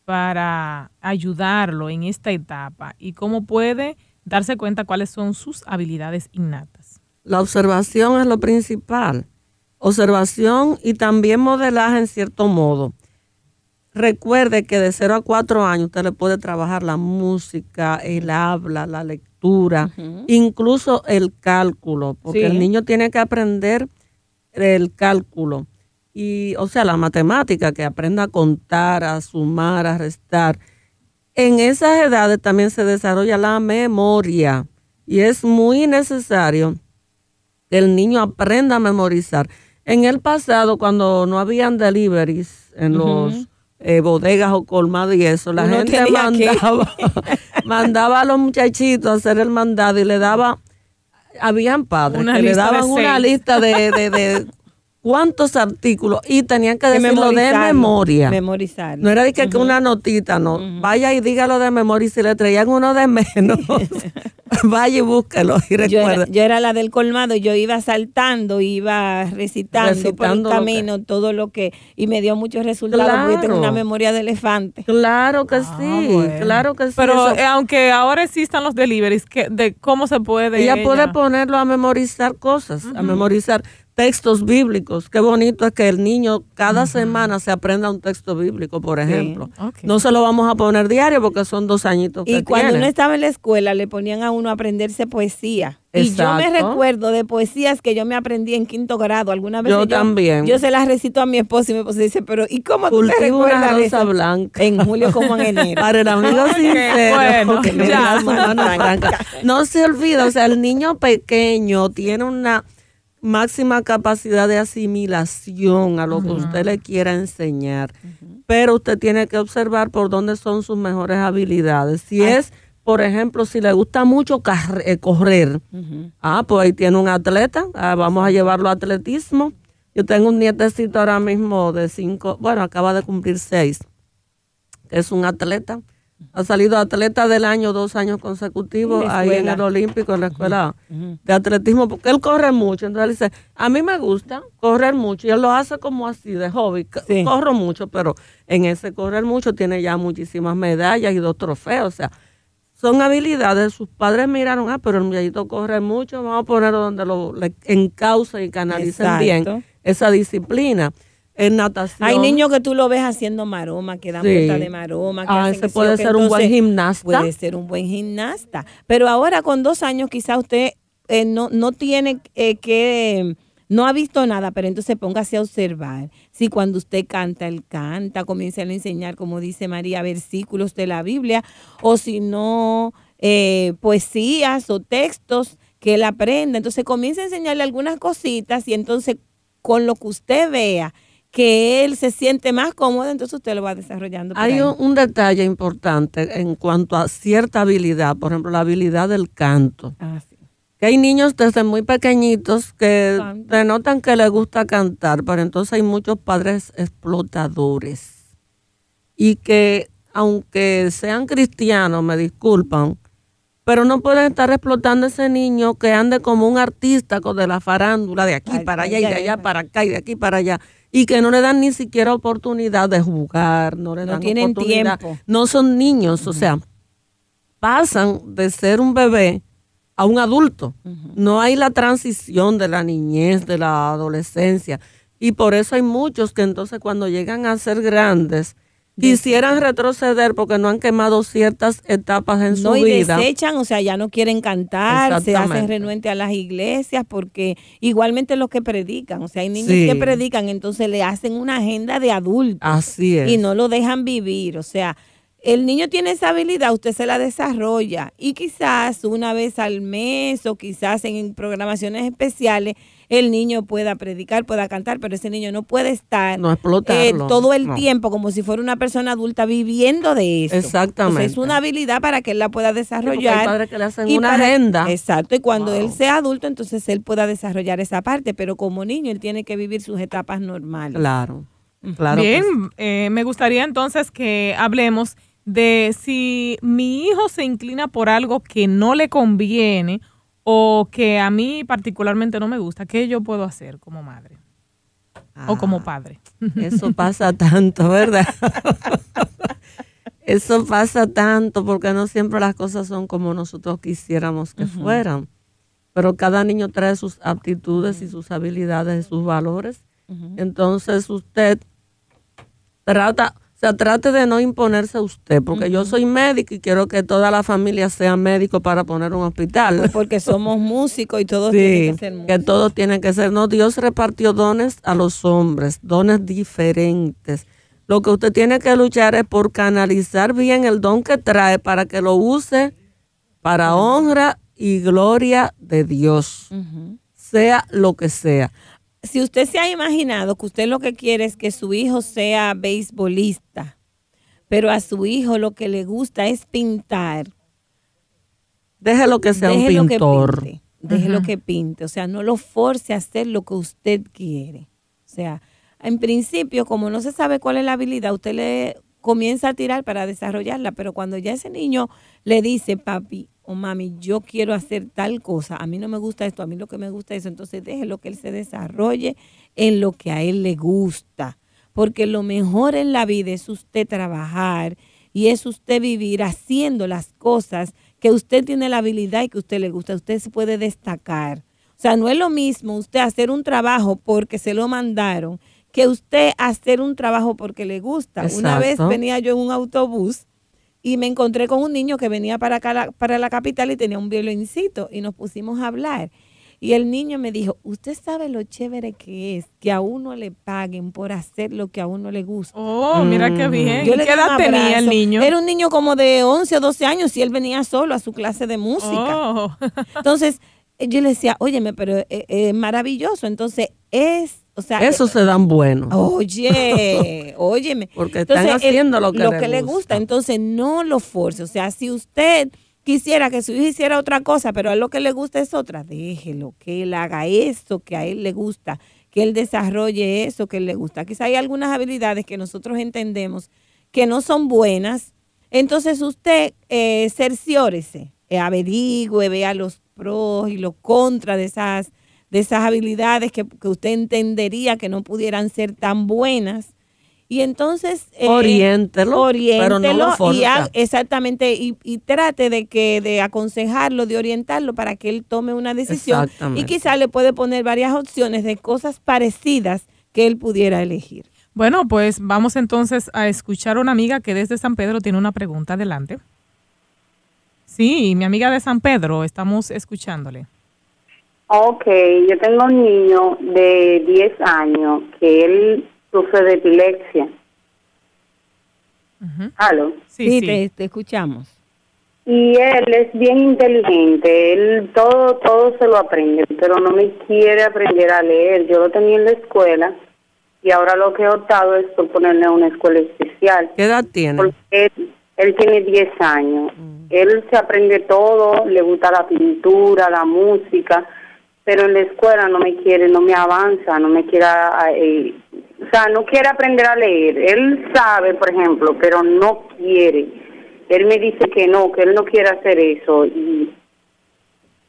para ayudarlo en esta etapa y cómo puede darse cuenta cuáles son sus habilidades innatas. La observación es lo principal. Observación y también modelaje en cierto modo. Recuerde que de 0 a 4 años usted le puede trabajar la música, el habla, la lectura, incluso el cálculo, porque Sí. el niño tiene que aprender el cálculo. Y, o sea, la matemática, que aprenda a contar, a sumar, a restar. En esas edades también se desarrolla la memoria y es muy necesario el niño aprenda a memorizar. En el pasado, cuando no habían deliveries en los eh, bodegas o colmados y eso, la Uno gente mandaba, [LAUGHS] mandaba a los muchachitos a hacer el mandado y le daba, habían padres Una que le daban una lista de, de, de cuántos artículos y tenían que Que decirlo de memoria. Memorizar. No era de que, que una notita, no. Vaya y dígalo de memoria y si le traían uno de menos, [LAUGHS] vaya y búsquelo y Yo era, recuerde. yo era la del colmado, yo iba saltando, iba recitando, por el Recitando lo camino todo lo que y me dio muchos resultados porque tengo Claro. una memoria de elefante. Claro que sí, Ah, bueno. claro que sí. Pero eso- eh, aunque ahora existan los deliveries, que, de cómo se puede. ella puede ella- ponerlo a memorizar cosas, a memorizar textos bíblicos. Qué bonito es que el niño cada semana se aprenda un texto bíblico, por ejemplo. No se lo vamos a poner diario porque son dos añitos que Y cuando uno estaba en la escuela le ponían a uno a aprenderse poesía. Y yo me Exacto. recuerdo de poesías que yo me aprendí en quinto grado. Alguna vez Yo también. Yo se las recito a mi esposo y mi esposo dice, pero ¿y cómo tú te Cultivo una recuerdas de rosa eso? blanca. En julio como en [LAUGHS] enero. Para el amigo sincero, bueno, que ya. No se olvida, o sea, el niño pequeño tiene una máxima capacidad de asimilación a lo que usted le quiera enseñar, pero usted tiene que observar por dónde son sus mejores habilidades. Si es, por ejemplo, si le gusta mucho eh, correr, ah, pues ahí tiene un atleta, ah, vamos a llevarlo a atletismo. Yo tengo un nietecito ahora mismo de cinco, bueno, acaba de cumplir seis que es un atleta. Ha salido atleta del año dos años consecutivos En ahí en el Olímpico, en la escuela de atletismo, porque él corre mucho. Entonces él dice, a mí me gusta correr mucho. Y él lo hace como así, de hobby. Sí. Corro mucho, pero en ese correr mucho tiene ya muchísimas medallas y dos trofeos. O sea, son habilidades. Sus padres miraron, ah, pero el muchachito corre mucho, vamos a ponerlo donde lo le encaucen y canalicen Exacto. bien esa disciplina. En natación. Hay niños que tú lo ves haciendo maroma, que dan Sí. vuelta de maroma. Que Ah, hacen ese sé puede ser un buen gimnasta. Puede ser un buen gimnasta. Pero ahora con dos años quizá usted eh, no, no tiene eh, que, no ha visto nada, pero entonces póngase a observar. Si cuando usted canta, él canta, comienza a enseñar, como dice María, versículos de la Biblia, o si no, eh, poesías o textos que él aprenda. Entonces comienza a enseñarle algunas cositas y entonces con lo que usted vea que él se siente más cómodo, entonces usted lo va desarrollando. por Hay ahí. un, detalle importante en cuanto a cierta habilidad, por ejemplo, la habilidad del canto. Ah, sí. Que hay niños desde muy pequeñitos que denotan que les gusta cantar, pero entonces hay muchos padres explotadores. Y que, aunque sean cristianos, me disculpan, pero no pueden estar explotando a ese niño que ande como un artista con de la farándula, de aquí Ay, para allá y de allá para acá y de aquí para allá, y que no le dan ni siquiera oportunidad de jugar, no le No dan tienen oportunidad. tiempo. No son niños, o sea, pasan de ser un bebé a un adulto. No hay la transición de la niñez, de la adolescencia. Y por eso hay muchos que entonces cuando llegan a ser grandes, quisieran retroceder porque no han quemado ciertas etapas en no, su y vida. desechan, o sea, ya no quieren cantar, se hacen renuentes a las iglesias, porque igualmente los que predican, o sea, hay niños Sí. que predican, entonces le hacen una agenda de adultos Así es. y no lo dejan vivir, o sea, el niño tiene esa habilidad, usted se la desarrolla y quizás una vez al mes o quizás en programaciones especiales el niño pueda predicar, pueda cantar, pero ese niño no puede estar No eh, todo el No. tiempo como si fuera una persona adulta viviendo de eso. Exactamente. Entonces, es una habilidad para que él la pueda desarrollar. que le hacen y una para- agenda. Exacto, y cuando Wow. él sea adulto, entonces él pueda desarrollar esa parte, pero como niño él tiene que vivir sus etapas normales. Claro. claro Bien, eh, me gustaría entonces que hablemos de si mi hijo se inclina por algo que no le conviene o que a mí particularmente no me gusta, ¿qué yo puedo hacer como madre o como Ah. padre? Eso [LAUGHS] pasa tanto, ¿verdad? [LAUGHS] Eso pasa tanto porque no siempre las cosas son como nosotros quisiéramos que fueran. Pero cada niño trae sus aptitudes y sus habilidades y sus valores. Entonces usted trata, sea, trate de no imponerse a usted, porque yo soy médico y quiero que toda la familia sea médico para poner un hospital. Pues [LAUGHS] porque somos músicos y todos Sí, tienen que ser que músicos. todos tienen que ser. No, Dios repartió dones a los hombres, dones diferentes. Lo que usted tiene que luchar es por canalizar bien el don que trae para que lo use para honra y gloria de Dios, sea lo que sea. Si usted se ha imaginado que usted lo que quiere es que su hijo sea beisbolista, pero a su hijo lo que le gusta es pintar, Déjelo que sea un déjelo que pintor. pinte, déjelo que pinte, o sea, no lo force a hacer lo que usted quiere. O sea, en principio, como no se sabe cuál es la habilidad, usted le comienza a tirar para desarrollarla, pero cuando ya ese niño le dice, papi o mami, yo quiero hacer tal cosa, a mí no me gusta esto, a mí lo que me gusta es eso, entonces déjelo que él se desarrolle en lo que a él le gusta, porque lo mejor en la vida es usted trabajar y es usted vivir haciendo las cosas que usted tiene la habilidad y que usted le gusta, usted se puede destacar. O sea, no es lo mismo usted hacer un trabajo porque se lo mandaron que usted hacer un trabajo porque le gusta. Una vez venía yo en un autobús y me encontré con un niño que venía para acá, para la capital y tenía un violincito y nos pusimos a hablar. Y el niño me dijo, usted sabe lo chévere que es que a uno le paguen por hacer lo que a uno le gusta. Oh, mira qué mm. bien. ¿Qué edad tenía el niño? Era un niño como de 11 o 12 años y él venía solo a su clase de música. Oh. [LAUGHS] Entonces, yo le decía, óyeme, pero es, eh, eh, maravilloso. Entonces, es, o sea... Eso se dan buenos. Oye, [LAUGHS] óyeme. Porque están haciendo lo que, lo que le gusta. Entonces, no lo force. O sea, si usted quisiera que su hijo hiciera otra cosa, pero a lo que le gusta es otra, déjelo, que él haga eso que a él le gusta, que él desarrolle eso que él le gusta. Quizá hay algunas habilidades que nosotros entendemos que no son buenas, entonces usted eh, cerciórese, eh, averigüe, vea los pros y los contras de esas, de esas habilidades que, que usted entendería que no pudieran ser tan buenas y entonces... Eh, oriéntelo, oriéntelo y exactamente, y, trate de que de aconsejarlo, de orientarlo para que él tome una decisión. Y quizá le puede poner varias opciones de cosas parecidas que él pudiera elegir. Bueno, pues vamos entonces a escuchar a una amiga que desde San Pedro tiene una pregunta. Adelante. Sí, mi amiga de San Pedro, estamos escuchándole. Ok, yo tengo un niño de 10 años que él sufre de epilepsia. ¿Aló? Sí, Te, escuchamos. Y él es bien inteligente, él todo, todo se lo aprende, pero no me quiere aprender a leer. Yo lo tenía en la escuela y ahora lo que he optado es por ponerle a una escuela especial. ¿Qué edad tiene? Porque él, tiene 10 años. Mm. Él se aprende todo, le gusta la pintura, la música, pero en la escuela no me quiere, no me avanza, no me quiere eh, o sea, no quiere aprender a leer. Él sabe, por ejemplo, pero no quiere. Él me dice que no, que él no quiere hacer eso. Y,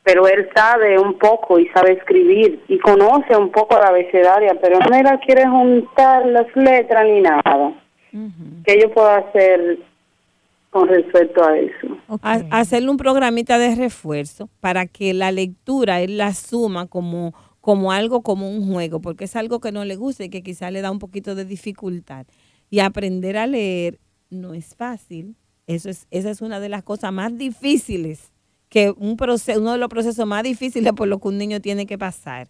pero él sabe un poco y sabe escribir y conoce un poco la abecedaria, pero no me la quiere juntar las letras ni nada. ¿Qué yo puedo hacer con respecto a eso? Hacerle un programita de refuerzo para que la lectura él la suma como como algo como un juego, porque es algo que no le gusta y que quizá le da un poquito de dificultad. Y aprender a leer no es fácil. Eso es, esa es una de las cosas más difíciles, que un proceso, uno de los procesos más difíciles por lo que un niño tiene que pasar.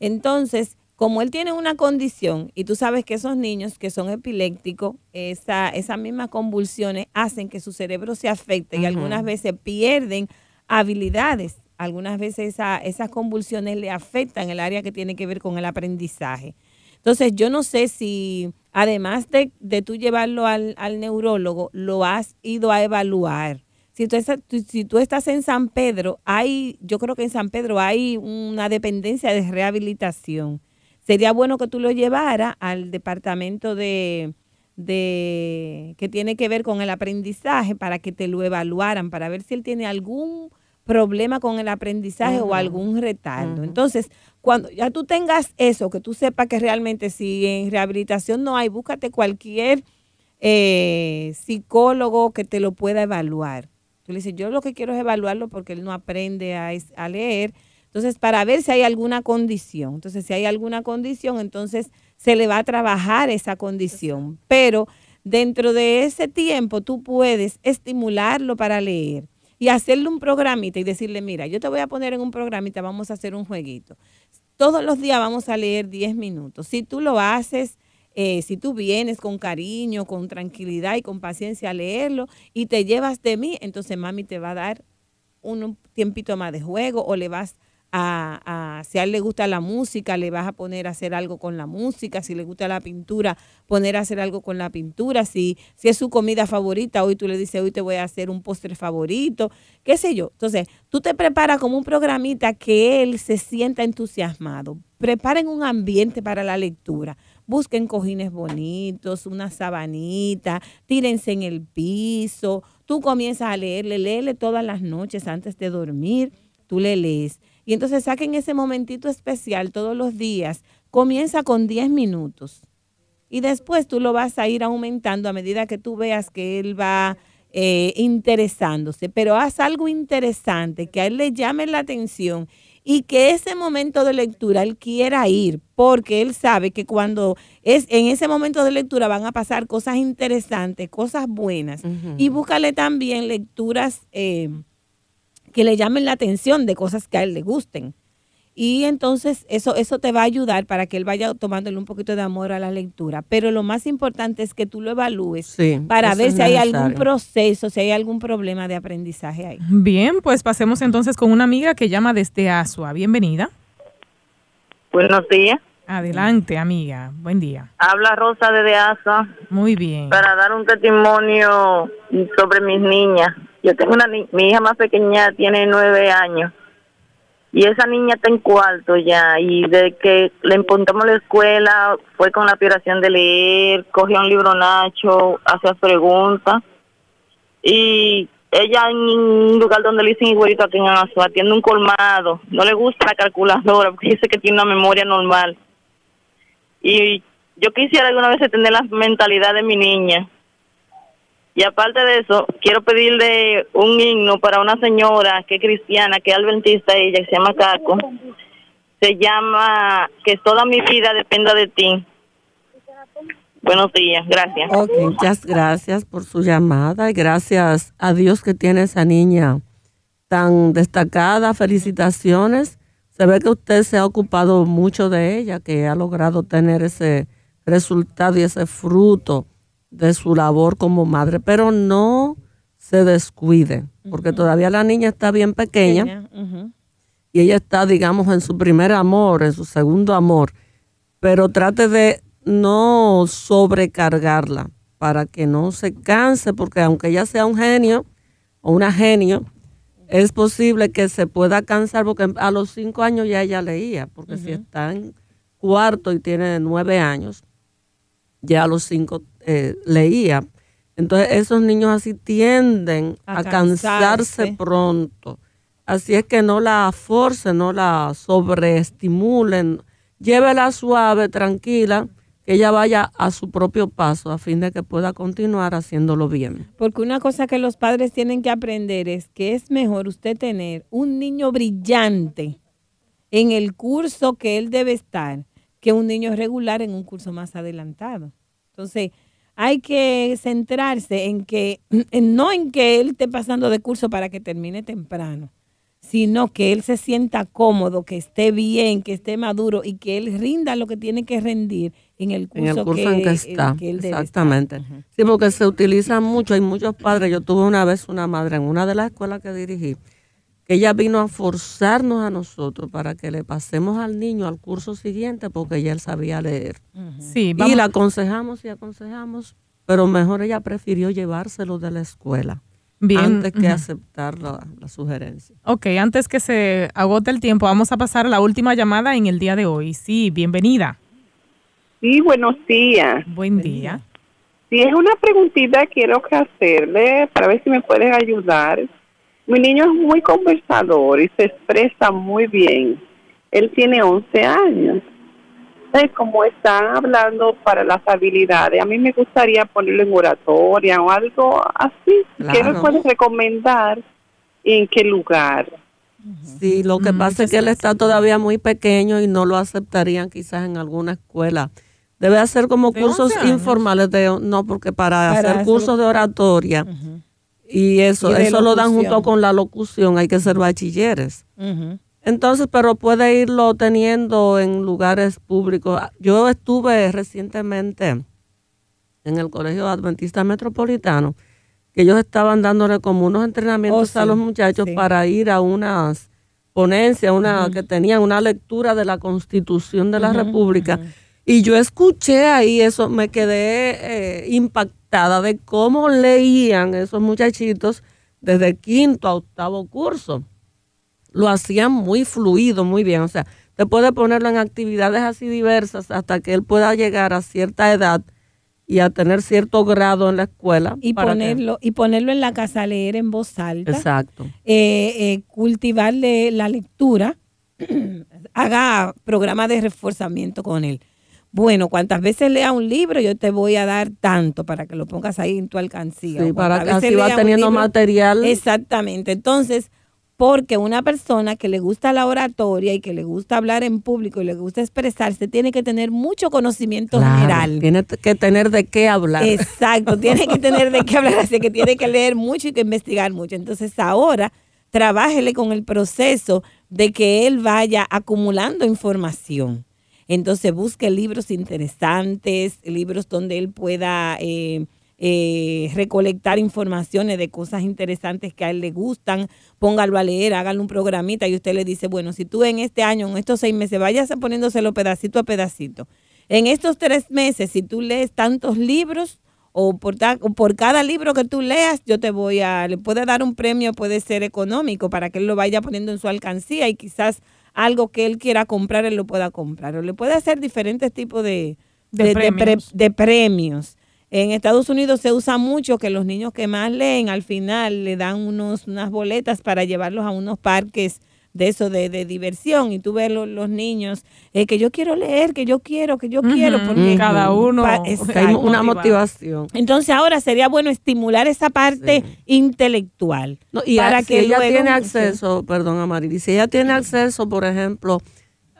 Entonces, como él tiene una condición y tú sabes que esos niños que son epilépticos, esa, esas mismas convulsiones hacen que su cerebro se afecte y algunas veces pierden habilidades algunas veces esas convulsiones le afectan el área que tiene que ver con el aprendizaje. Entonces, yo no sé si, además de, de tú llevarlo al, neurólogo, lo has ido a evaluar. Si tú, si tú estás en San Pedro, hay, yo creo que en San Pedro hay una dependencia de rehabilitación. Sería bueno que tú lo llevara al departamento de, de que tiene que ver con el aprendizaje para que te lo evaluaran, para ver si él tiene algún problema con el aprendizaje o algún retardo. Entonces, cuando ya tú tengas eso, que tú sepas que realmente si en rehabilitación no hay, búscate cualquier eh, psicólogo que te lo pueda evaluar. Tú le dices, yo lo que quiero es evaluarlo porque él no aprende a, a leer. Entonces, para ver si hay alguna condición. Entonces, si hay alguna condición, entonces se le va a trabajar esa condición. Pero dentro de ese tiempo tú puedes estimularlo para leer y hacerle un programita y decirle, mira, yo te voy a poner en un programita, vamos a hacer un jueguito. Todos los días vamos a leer 10 minutos. Si tú lo haces, eh, si tú vienes con cariño, con tranquilidad y con paciencia a leerlo y te llevas de mí, entonces mami te va a dar un tiempito más de juego o le vas a, si a él le gusta la música, le vas a poner a hacer algo con la música, si le gusta la pintura, poner a hacer algo con la pintura, si, si es su comida favorita, hoy tú le dices, hoy te voy a hacer un postre favorito, qué sé yo. Entonces, tú te preparas como un programita que él se sienta entusiasmado. Preparen un ambiente para la lectura. Busquen cojines bonitos, una sabanita, tírense en el piso. Tú comienzas a leerle, léele todas las noches antes de dormir, tú le lees y entonces saquen ese momentito especial todos los días. Comienza con 10 minutos. Y después tú lo vas a ir aumentando a medida que tú veas que él va eh, interesándose. Pero haz algo interesante, que a él le llame la atención y que ese momento de lectura él quiera ir, porque él sabe que cuando es en ese momento de lectura van a pasar cosas interesantes, cosas buenas. Y búscale también lecturas eh, que le llamen la atención de cosas que a él le gusten. Y entonces eso, eso te va a ayudar para que él vaya tomándole un poquito de amor a la lectura. Pero lo más importante es que tú lo evalúes para ver si hay algún proceso, si hay algún problema de aprendizaje ahí. Bien, pues pasemos entonces con una amiga que llama desde Asua. Bienvenida. Buenos días. Adelante, amiga. Buen día. Habla Rosa de Asua. Muy bien. Para dar un testimonio sobre mis niñas. Yo tengo una mi hija más pequeña tiene nueve años. Y esa niña está en cuarto ya y de que le impuntamos la escuela fue con la aspiración de leer, cogió un libro Nacho, hacía preguntas. Y ella en un lugar donde le dicen igualito aquí en Azua, tiene un colmado, no le gusta la calculadora porque dice que tiene una memoria normal. Y yo quisiera alguna vez tener la mentalidad de mi niña y aparte de eso, quiero pedirle un himno para una señora que es cristiana, que es adventista ella, que se llama Caco. Se llama Que toda mi vida dependa de ti. Buenos días, gracias. muchas gracias por su llamada y gracias a Dios que tiene esa niña tan destacada. Felicitaciones. Se ve que usted se ha ocupado mucho de ella, que ha logrado tener ese resultado y ese fruto de su labor como madre, pero no se descuide, porque todavía la niña está bien pequeña. Y ella está, digamos, en su primer amor, en su segundo amor, pero trate de no sobrecargarla para que no se canse, porque aunque ella sea un genio o una genio, es posible que se pueda cansar, porque a los cinco años ya ella leía, porque si está en cuarto y tiene nueve años, ya a los cinco eh, leía. Entonces esos niños así tienden a, cansarse. pronto. Así es que no la forcen, no la sobreestimulen. Llévela suave, tranquila, que ella vaya a su propio paso a fin de que pueda continuar haciéndolo bien. Porque una cosa que los padres tienen que aprender es que es mejor usted tener un niño brillante en el curso que él debe estar que un niño regular en un curso más adelantado. Entonces, hay que centrarse en que, [CLEARS THROAT] no en que él esté pasando de curso para que termine temprano, sino que él se sienta cómodo, que esté bien, que esté maduro y que él rinda lo que tiene que rendir en el curso, que, en que está. Exactamente. Sí, porque se utiliza mucho, hay muchos padres. Yo tuve una vez una madre en una de las escuelas que dirigí, que ella vino a forzarnos a nosotros para que le pasemos al niño al curso siguiente porque ya él sabía leer. sí, Y la aconsejamos y aconsejamos, pero mejor ella prefirió llevárselo de la escuela. Antes que aceptar la, la, sugerencia. Ok, antes que se agote el tiempo, vamos a pasar a la última llamada en el día de hoy. Sí, bienvenida. Sí, buenos días. Buen día. Sí, es una preguntita que quiero que hacerle para ver si me puedes ayudar. Mi niño es muy conversador y se expresa muy bien. Él tiene 11 años. Entonces, como están hablando para las habilidades, a mí me gustaría ponerlo en oratoria o algo así. ¿Qué me puedes recomendar? ¿En qué lugar? Sí, lo que mm, pasa es que él está todavía muy pequeño y no lo aceptarían quizás en alguna escuela. Debe hacer como cursos informales de no porque para, hacer cursos de oratoria y eso, eso lo dan junto con la locución, hay que ser bachilleres. Entonces, pero puede irlo teniendo en lugares públicos. Yo estuve recientemente en el Colegio Adventista Metropolitano, que ellos estaban dándole como unos entrenamientos oh, a los muchachos para ir a unas ponencia, una que tenían una lectura de la Constitución de la República. Y yo escuché ahí eso, me quedé eh, impactada de cómo leían esos muchachitos desde quinto a octavo curso. Lo hacían muy fluido, muy bien. O sea, te puede ponerlo en actividades así diversas hasta que él pueda llegar a cierta edad y a tener cierto grado en la escuela. Y ponerlo, y ponerlo en la casa a leer en voz alta. Exacto. Eh, eh, cultivarle la lectura. [CLEARS THROAT] Haga programa de reforzamiento con él. Bueno, cuantas veces lea un libro, yo te voy a dar tanto para que lo pongas ahí en tu alcancía. Sí, para que así va teniendo material. Exactamente. Entonces, porque una persona que le gusta la oratoria y que le gusta hablar en público y le gusta expresarse, tiene que tener mucho conocimiento general. Tiene que tener de qué hablar. Exacto, tiene que tener de qué hablar, así que tiene que leer mucho y que investigar mucho. Entonces ahora trabájele con el proceso de que él vaya acumulando información. Entonces busque libros interesantes, libros donde él pueda... Eh, eh, recolectar informaciones de cosas interesantes que a él le gustan, póngalo a leer, hágalo un programita y usted le dice, bueno, si tú en este año, en estos seis meses, vayas poniéndoselo pedacito a pedacito. En estos tres meses, si tú lees tantos libros o por, por cada libro que tú leas, yo te voy a, le puede dar un premio, puede ser económico, para que él lo vaya poniendo en su alcancía y quizás algo que él quiera comprar, él lo pueda comprar. O le puede hacer diferentes tipos de, de premios. En Estados Unidos se usa mucho que los niños que más leen al final le dan unos, unas boletas para llevarlos a unos parques de eso de, diversión y tú ves los, niños eh, que yo quiero leer, que yo quiero, que yo quiero, porque cada uno es [LAUGHS] una motivación. Entonces ahora sería bueno estimular esa parte intelectual. y para que ella tiene acceso, perdón Amaril, si ella tiene acceso, por ejemplo,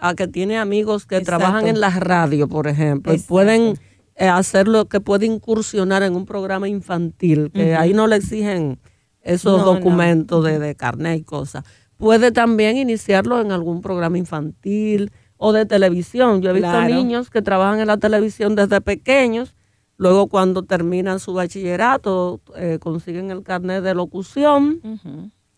a que tiene amigos que trabajan en la radio, por ejemplo, y pueden eh, hacerlo, que puede incursionar en un programa infantil, que ahí no le exigen esos documentos De, de carnet y cosas. Puede también iniciarlo en algún programa infantil o de televisión. Yo he visto niños que trabajan en la televisión desde pequeños, luego cuando terminan su bachillerato eh, consiguen el carnet de locución,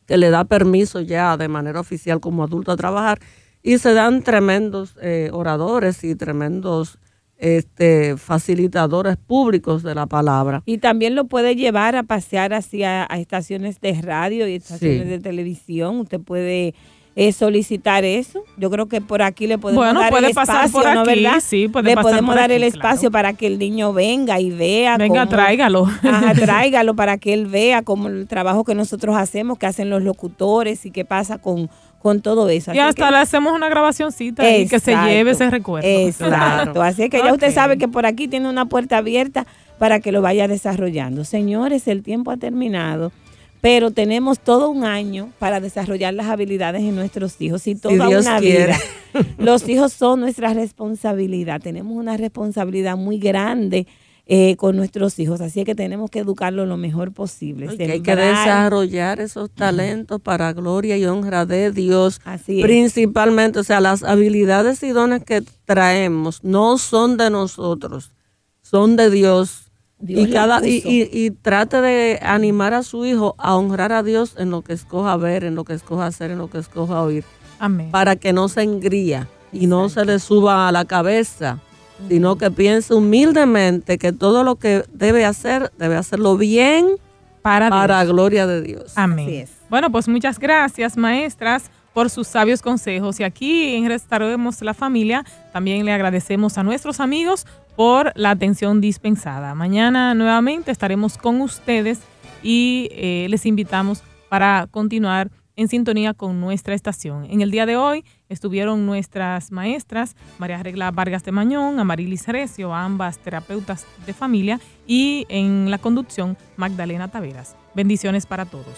que le da permiso ya de manera oficial como adulto a trabajar, y se dan tremendos eh, oradores y tremendos este, facilitadores públicos de la palabra. Y también lo puede llevar a pasear hacia a estaciones de radio y estaciones de televisión. Usted puede eh, solicitar eso. Yo creo que por aquí le podemos dar puede el pasar espacio, por aquí, ¿no, verdad? Sí, puede le pasar podemos por dar aquí, el espacio para que el niño venga y vea. Venga, cómo- tráigalo. Ajá, [LAUGHS] tráigalo para que él vea como el trabajo que nosotros hacemos, que hacen los locutores y qué pasa con, con todo eso. Y hasta que- le hacemos una grabacioncita y que se lleve ese recuerdo. Exacto. Así que ya usted sabe que por aquí tiene una puerta abierta para que lo vaya desarrollando. Señores, el tiempo ha terminado, pero tenemos todo un año para desarrollar las habilidades en nuestros hijos y toda Dios una quiere. vida. [LAUGHS] Los hijos son nuestra responsabilidad. Tenemos una responsabilidad muy grande. Eh, con nuestros hijos, así que tenemos que educarlos lo mejor posible. Que hay que desarrollar esos talentos para gloria y honra de Dios. Así es. Principalmente, o sea, las habilidades y dones que traemos no son de nosotros, son de Dios. Dios y, cada, y, y- y trate de animar a su hijo a honrar a Dios en lo que escoja ver, en lo que escoja hacer, en lo que escoja oír, Amén. para que no se engría y no se le suba a la cabeza, sino que piense humildemente que todo lo que debe hacer, debe hacerlo bien Para, para Dios. gloria de Dios. Amén. Así es. Bueno, pues muchas gracias, maestras, por sus sabios consejos. Y aquí en Restauremos la Familia también le agradecemos a nuestros amigos por la atención dispensada. Mañana nuevamente estaremos con ustedes y eh, les invitamos para continuar en sintonía con nuestra estación. En el día de hoy estuvieron nuestras maestras María Regla Vargas de Mañón, Amarilis Recio, ambas terapeutas de familia, y en la conducción Magdalena Taveras. Bendiciones para todos.